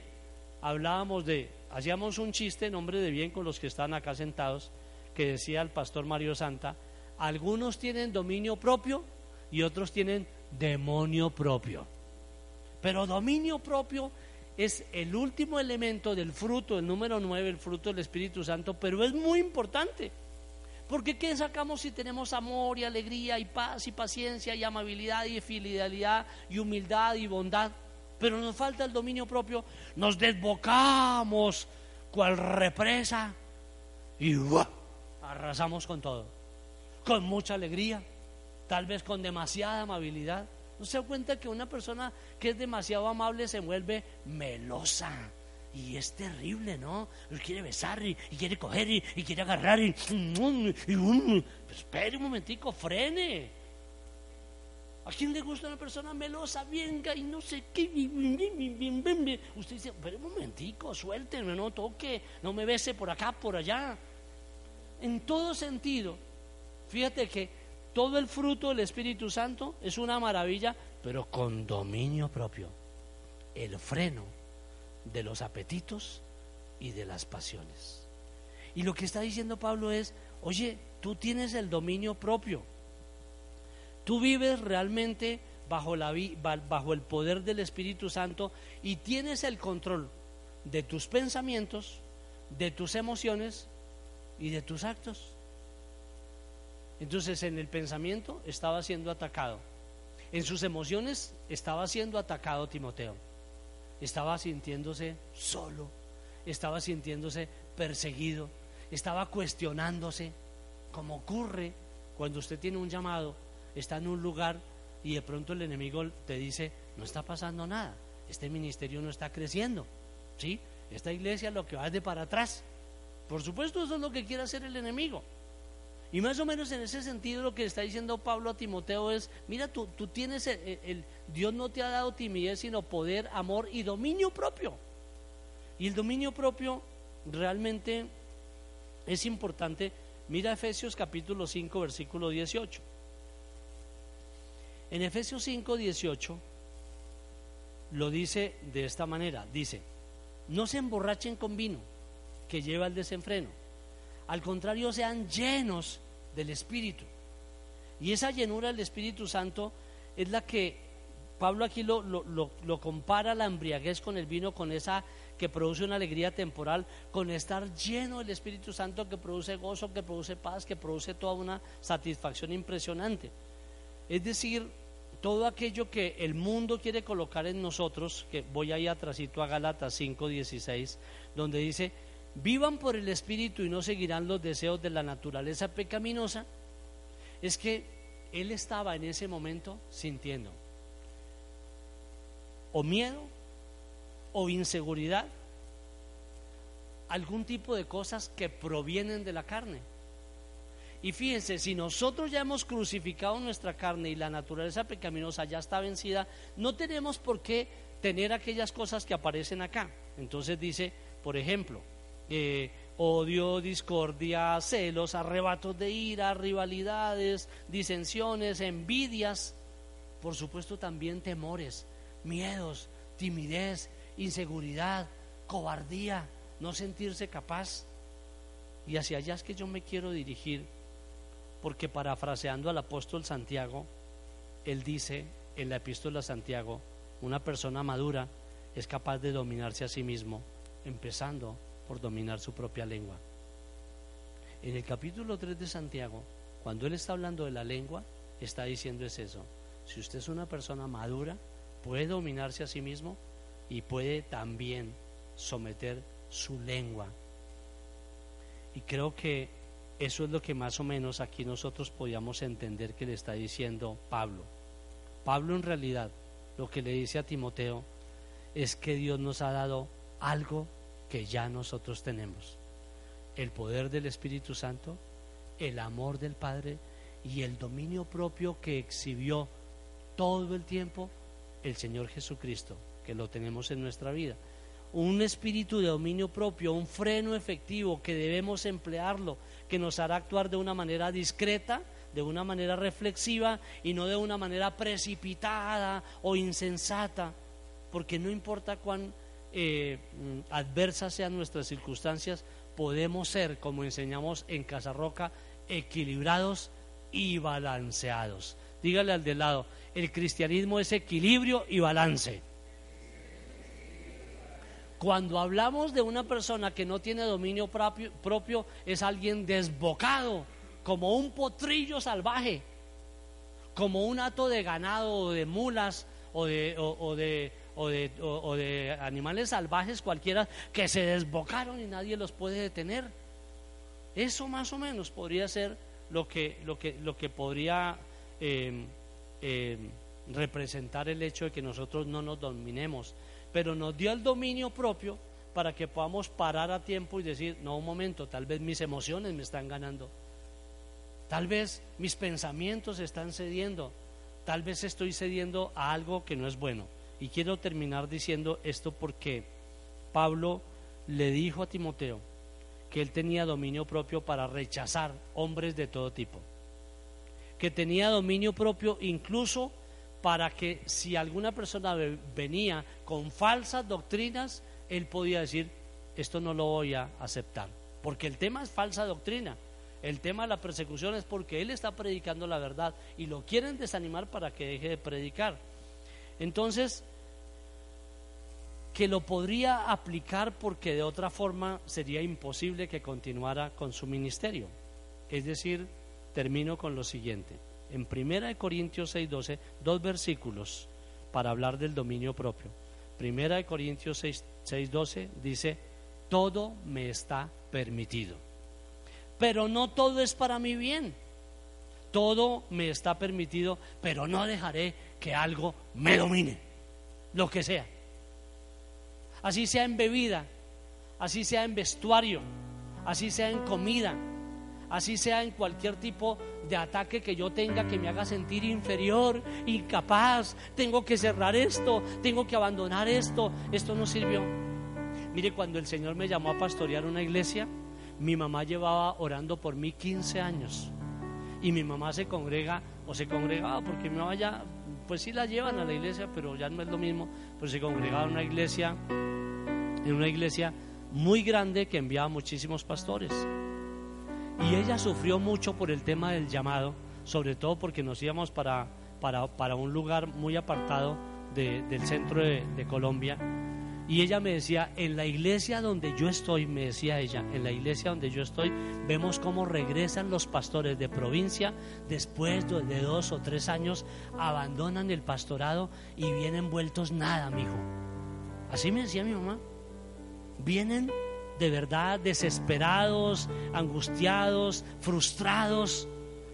hablábamos de, hacíamos un chiste, nombre de bien, con los que están acá sentados, que decía el pastor Mario Santa, algunos tienen dominio propio y otros tienen demonio propio. Pero dominio propio es el último elemento del fruto, el número nueve, el fruto del Espíritu Santo, pero es muy importante. Porque ¿qué sacamos si tenemos amor y alegría y paz y paciencia y amabilidad y fidelidad y humildad y bondad? pero nos falta el dominio propio, nos desbocamos cual represa y arrasamos con todo, con mucha alegría, tal vez con demasiada amabilidad. ¿No se da cuenta que una persona que es demasiado amable se vuelve melosa? Y es terrible, ¿no? quiere besar y, quiere coger y, quiere agarrar y... y, espere un momentico, frene. ¿A quién le gusta una persona melosa? Venga y no sé qué. Usted dice, pero un momentico, suélteme, no toque, no me bese por acá, por allá. En todo sentido, fíjate que todo el fruto del Espíritu Santo es una maravilla, pero con dominio propio. El freno de los apetitos y de las pasiones. Y lo que está diciendo Pablo es, oye, tú tienes el dominio propio. Tú vives realmente bajo, el poder del Espíritu Santo y tienes el control de tus pensamientos, de tus emociones y de tus actos. Entonces en el pensamiento estaba siendo atacado. En sus emociones estaba siendo atacado Timoteo. Estaba sintiéndose solo, estaba sintiéndose perseguido, estaba cuestionándose, como ocurre cuando usted tiene un llamado, está en un lugar y de pronto el enemigo te dice, no está pasando nada, este ministerio no está creciendo, ¿sí? Esta iglesia lo que va es de para atrás. Por supuesto, eso es lo que quiere hacer el enemigo. Y más o menos en ese sentido lo que está diciendo Pablo a Timoteo es, mira, tú, tú tienes el, Dios no te ha dado timidez, sino poder, amor y dominio propio. Y el dominio propio realmente es importante. Mira Efesios capítulo 5, versículo 18. En Efesios 5, 18 lo dice de esta manera, dice, no se emborrachen con vino, que lleva al desenfreno. Al contrario, sean llenos del Espíritu. Y esa llenura del Espíritu Santo es la que Pablo aquí lo, lo, compara la embriaguez con el vino, con esa que produce una alegría temporal, con estar lleno del Espíritu Santo que produce gozo, que produce paz, que produce toda una satisfacción impresionante. Es decir, todo aquello que el mundo quiere colocar en nosotros, que voy ahí atrásito a Galatas 5:16, donde dice, vivan por el Espíritu y no seguirán los deseos de la naturaleza pecaminosa, es que él estaba en ese momento sintiendo o miedo o inseguridad, algún tipo de cosas que provienen de la carne. Y fíjense, si nosotros ya hemos crucificado nuestra carne y la naturaleza pecaminosa ya está vencida, no tenemos por qué tener aquellas cosas que aparecen acá. Entonces dice, por ejemplo, eh, odio, discordia, celos, arrebatos de ira, rivalidades, disensiones, envidias, por supuesto también temores, miedos, timidez, inseguridad, cobardía, no sentirse capaz. Y hacia allá es que yo me quiero dirigir porque parafraseando al apóstol Santiago, él dice en la epístola a Santiago, una persona madura es capaz de dominarse a sí mismo, empezando por dominar su propia lengua. En el capítulo 3 de Santiago, cuando él está hablando de la lengua, está diciendo es eso. Si usted es una persona madura, puede dominarse a sí mismo y puede también someter su lengua. Y creo que eso es lo que más o menos aquí nosotros podíamos entender que le está diciendo Pablo. Pablo en realidad lo que le dice a Timoteo es que Dios nos ha dado algo que ya nosotros tenemos. El poder del Espíritu Santo, el amor del Padre y el dominio propio que exhibió todo el tiempo el Señor Jesucristo, que lo tenemos en nuestra vida un espíritu de dominio propio, un freno efectivo que debemos emplearlo, que nos hará actuar de una manera discreta, de una manera reflexiva y no de una manera precipitada o insensata, porque no importa cuán eh, adversas sean nuestras circunstancias, podemos ser, como enseñamos en Casa Roca, equilibrados y balanceados. Dígale al de lado, el cristianismo es equilibrio y balance. Cuando hablamos de una persona que no tiene dominio propio, es alguien desbocado, como un potrillo salvaje, como un hato de ganado o de mulas o, de, o de, animales salvajes cualquiera que se desbocaron y nadie los puede detener. Eso más o menos podría ser lo que, lo que, lo que podría eh, eh, representar el hecho de que nosotros no nos dominemos pero nos dio el dominio propio para que podamos parar a tiempo y decir, no, un momento, tal vez mis emociones me están ganando, tal vez mis pensamientos están cediendo, tal vez estoy cediendo a algo que no es bueno. Y quiero terminar diciendo esto porque Pablo le dijo a Timoteo que él tenía dominio propio para rechazar hombres de todo tipo, que tenía dominio propio incluso para que si alguna persona venía con falsas doctrinas, él podía decir, esto no lo voy a aceptar. Porque el tema es falsa doctrina. El tema de la persecución es porque él está predicando la verdad y lo quieren desanimar para que deje de predicar. Entonces, que lo podría aplicar porque de otra forma sería imposible que continuara con su ministerio. Es decir, termino con lo siguiente. En 1 Corintios 6:12, dos versículos para hablar del dominio propio. 1 Corintios 6:12 dice, todo me está permitido. Pero no todo es para mi bien. Todo me está permitido, pero no dejaré que algo me domine, lo que sea. Así sea en bebida, así sea en vestuario, así sea en comida, así sea en cualquier tipo de ataque que yo tenga que me haga sentir inferior, incapaz, tengo que cerrar esto, tengo que abandonar esto, esto no sirvió. Mire, cuando el Señor me llamó a pastorear una iglesia, mi mamá llevaba orando por mí 15 años y mi mamá se congrega o se congregaba porque mi mamá ya, pues sí la llevan a la iglesia, pero ya no es lo mismo, pues se congregaba en una iglesia, en una iglesia muy grande que enviaba muchísimos pastores. Y ella sufrió mucho por el tema del llamado, sobre todo porque nos íbamos para, para, un lugar muy apartado del centro de Colombia. Y ella me decía, en la iglesia donde yo estoy, me decía ella, en la iglesia donde yo estoy, vemos cómo regresan los pastores de provincia después de dos o tres años, abandonan el pastorado y vienen vueltos nada, mijo. Así me decía mi mamá. Vienen de verdad desesperados, angustiados, frustrados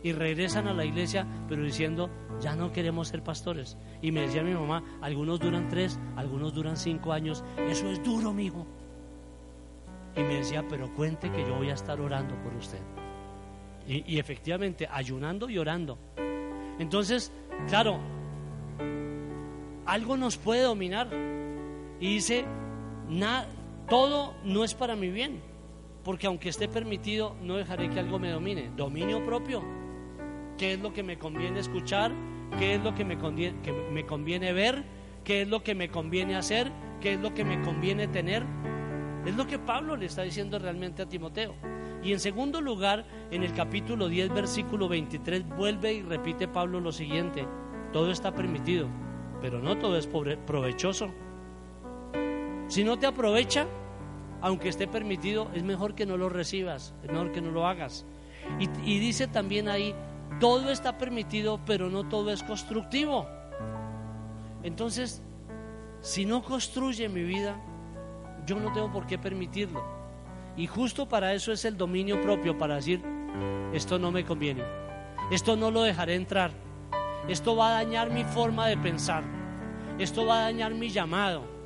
y regresan a la iglesia, pero diciendo, ya no queremos ser pastores. Y me decía mi mamá, algunos duran tres, algunos duran cinco años, eso es duro, amigo. Y me decía, pero cuente que yo voy a estar orando por usted. Y, efectivamente, ayunando y orando. Entonces, claro, algo nos puede dominar. Y dice, nada todo no es para mi bien, porque aunque esté permitido, no dejaré que algo me domine. Dominio propio. ¿Qué es lo que me conviene escuchar? ¿Qué es lo que me conviene, me conviene ver? ¿Qué es lo que me conviene hacer? ¿Qué es lo que me conviene tener? Es lo que Pablo le está diciendo realmente a Timoteo. Y en segundo lugar, en el capítulo 10, versículo 23, vuelve y repite Pablo lo siguiente. Todo está permitido, pero no todo es provechoso. Si no te aprovecha, aunque esté permitido, es mejor que no lo recibas, es mejor que no lo hagas. Y, dice también ahí, todo está permitido, pero no todo es constructivo. Entonces, si no construye mi vida, yo no tengo por qué permitirlo. Y justo para eso es el dominio propio, para decir, esto no me conviene, esto no lo dejaré entrar, esto va a dañar mi forma de pensar, esto va a dañar mi llamado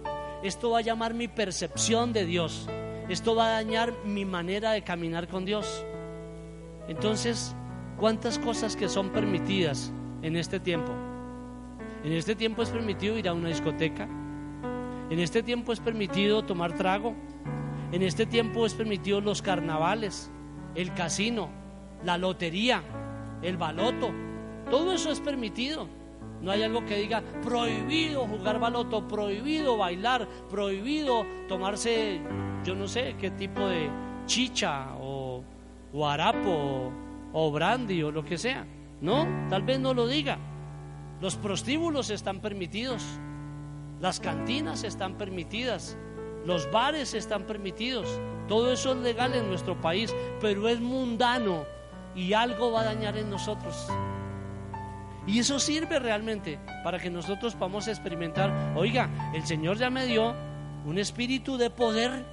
esto va a llamar mi percepción de Dios. Esto va a dañar mi manera de caminar con Dios. Entonces, ¿cuántas cosas que son permitidas en este tiempo? En este tiempo es permitido ir a una discoteca. En este tiempo es permitido tomar trago. En este tiempo es permitido los carnavales, el casino, la lotería, el baloto. Todo eso es permitido. No hay algo que diga prohibido jugar baloto, prohibido bailar, prohibido tomarse, yo no sé qué tipo de chicha o guarapo o brandy o lo que sea. No, tal vez no lo diga. Los prostíbulos están permitidos, las cantinas están permitidas, los bares están permitidos. Todo eso es legal en nuestro país, pero es mundano y algo va a dañar en nosotros. Y eso sirve realmente para que nosotros podamos experimentar, oiga, el Señor ya me dio un espíritu de poder,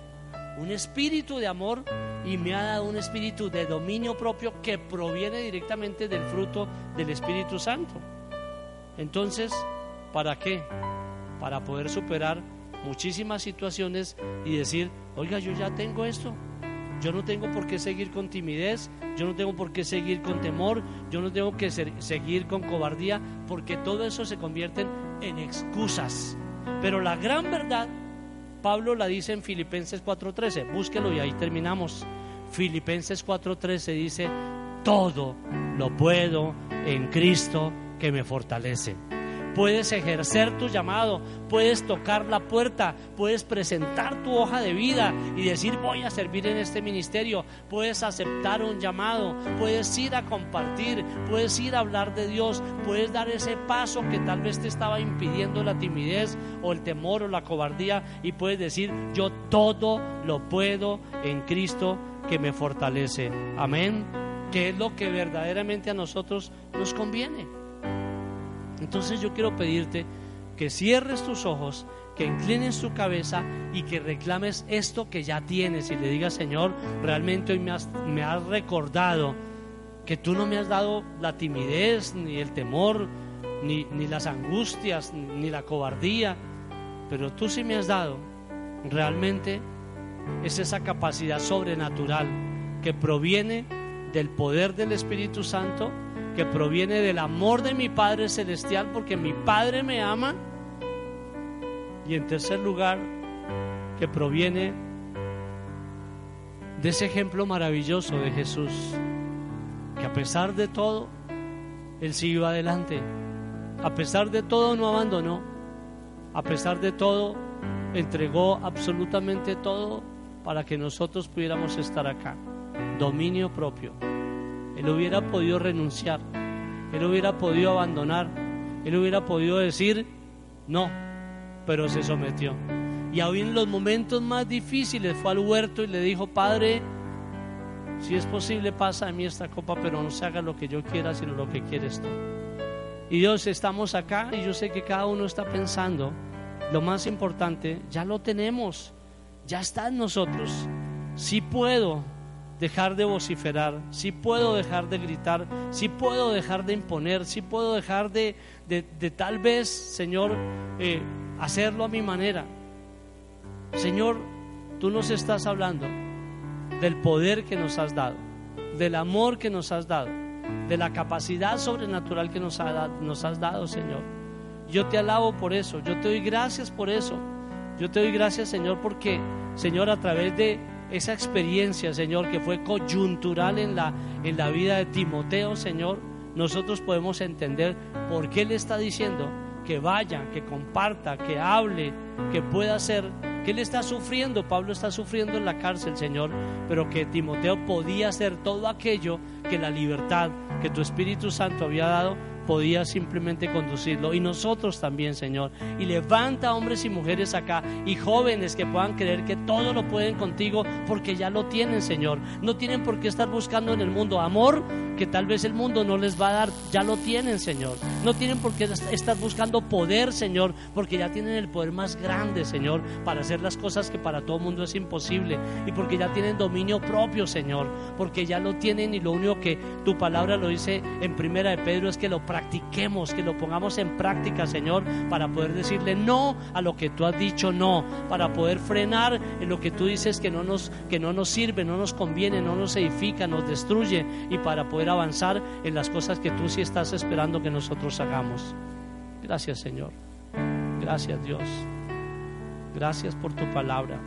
un espíritu de amor y me ha dado un espíritu de dominio propio que proviene directamente del fruto del Espíritu Santo. Entonces, ¿para qué? Para poder superar muchísimas situaciones y decir, oiga, yo ya tengo esto, yo no tengo por qué seguir con timidez, yo no tengo por qué seguir con temor, yo no tengo que seguir con cobardía, porque todo eso se convierte en excusas. Pero la gran verdad, Pablo la dice en Filipenses 4:13, búsquelo y ahí terminamos. Filipenses 4:13 dice, todo lo puedo en Cristo que me fortalece puedes ejercer tu llamado, puedes tocar la puerta, puedes presentar tu hoja de vida y decir voy a servir en este ministerio, puedes aceptar un llamado, puedes ir a compartir, puedes ir a hablar de Dios, puedes dar ese paso que tal vez te estaba impidiendo la timidez o el temor o la cobardía y puedes decir yo todo lo puedo en Cristo que me fortalece. Amén. Que es lo que verdaderamente a nosotros nos conviene. Entonces yo quiero pedirte que cierres tus ojos, que inclines tu cabeza y que reclames esto que ya tienes y le digas, Señor, realmente hoy me has, me has recordado que tú no me has dado la timidez, ni el temor, ni, ni las angustias, ni la cobardía, pero tú sí me has dado realmente es esa capacidad sobrenatural que proviene del poder del Espíritu Santo que proviene del amor de mi Padre Celestial, porque mi Padre me ama. Y en tercer lugar, que proviene de ese ejemplo maravilloso de Jesús, que a pesar de todo, Él siguió adelante. A pesar de todo, no abandonó. A pesar de todo, entregó absolutamente todo para que nosotros pudiéramos estar acá. Dominio propio. Él hubiera podido renunciar, él hubiera podido abandonar, él hubiera podido decir no, pero se sometió. Y aún en los momentos más difíciles fue al huerto y le dijo, Padre, si es posible pasa de mí esta copa, pero no se haga lo que yo quiera, sino lo que quieres tú. Y Dios, estamos acá y yo sé que cada uno está pensando, lo más importante, ya lo tenemos, ya está en nosotros. Si puedo, dejar de vociferar, si puedo dejar de gritar, si puedo dejar de imponer, si puedo dejar de, de, tal vez, Señor, eh, hacerlo a mi manera. Señor, tú nos estás hablando del poder que nos has dado, del amor que nos has dado, de la capacidad sobrenatural que nos, ha, nos has dado, Señor. Yo te alabo por eso, yo te doy gracias por eso. Yo te doy gracias, Señor, porque, Señor, a través de esa experiencia, Señor, que fue coyuntural en la, en la vida de Timoteo, Señor, nosotros podemos entender por qué Él está diciendo que vaya, que comparta, que hable, que pueda hacer, que Él está sufriendo, Pablo está sufriendo en la cárcel, Señor, pero que Timoteo podía hacer todo aquello que la libertad que tu Espíritu Santo había dado podía simplemente conducirlo. Y nosotros también, Señor. Y levanta hombres y mujeres acá y jóvenes que puedan creer que todo lo pueden contigo porque ya lo tienen, Señor. No tienen por qué estar buscando en el mundo amor que tal vez el mundo no les va a dar. Ya lo tienen, Señor. No tienen por qué estar buscando poder, Señor, porque ya tienen el poder más grande, Señor, para hacer las cosas que para todo mundo es imposible. Y porque ya tienen dominio propio, Señor. Porque ya lo tienen y lo único que tu palabra lo dice en primera de Pedro es que lo practiquemos, que lo pongamos en práctica, Señor, para poder decirle no a lo que tú has dicho no, para poder frenar en lo que tú dices que no nos, que no nos sirve, no nos conviene, no nos edifica, nos destruye y para poder avanzar en las cosas que tú sí estás esperando que nosotros hagamos. Gracias, Señor. Gracias, Dios. Gracias por tu palabra,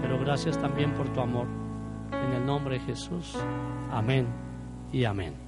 pero gracias también por tu amor. En el nombre de Jesús. Amén y amén.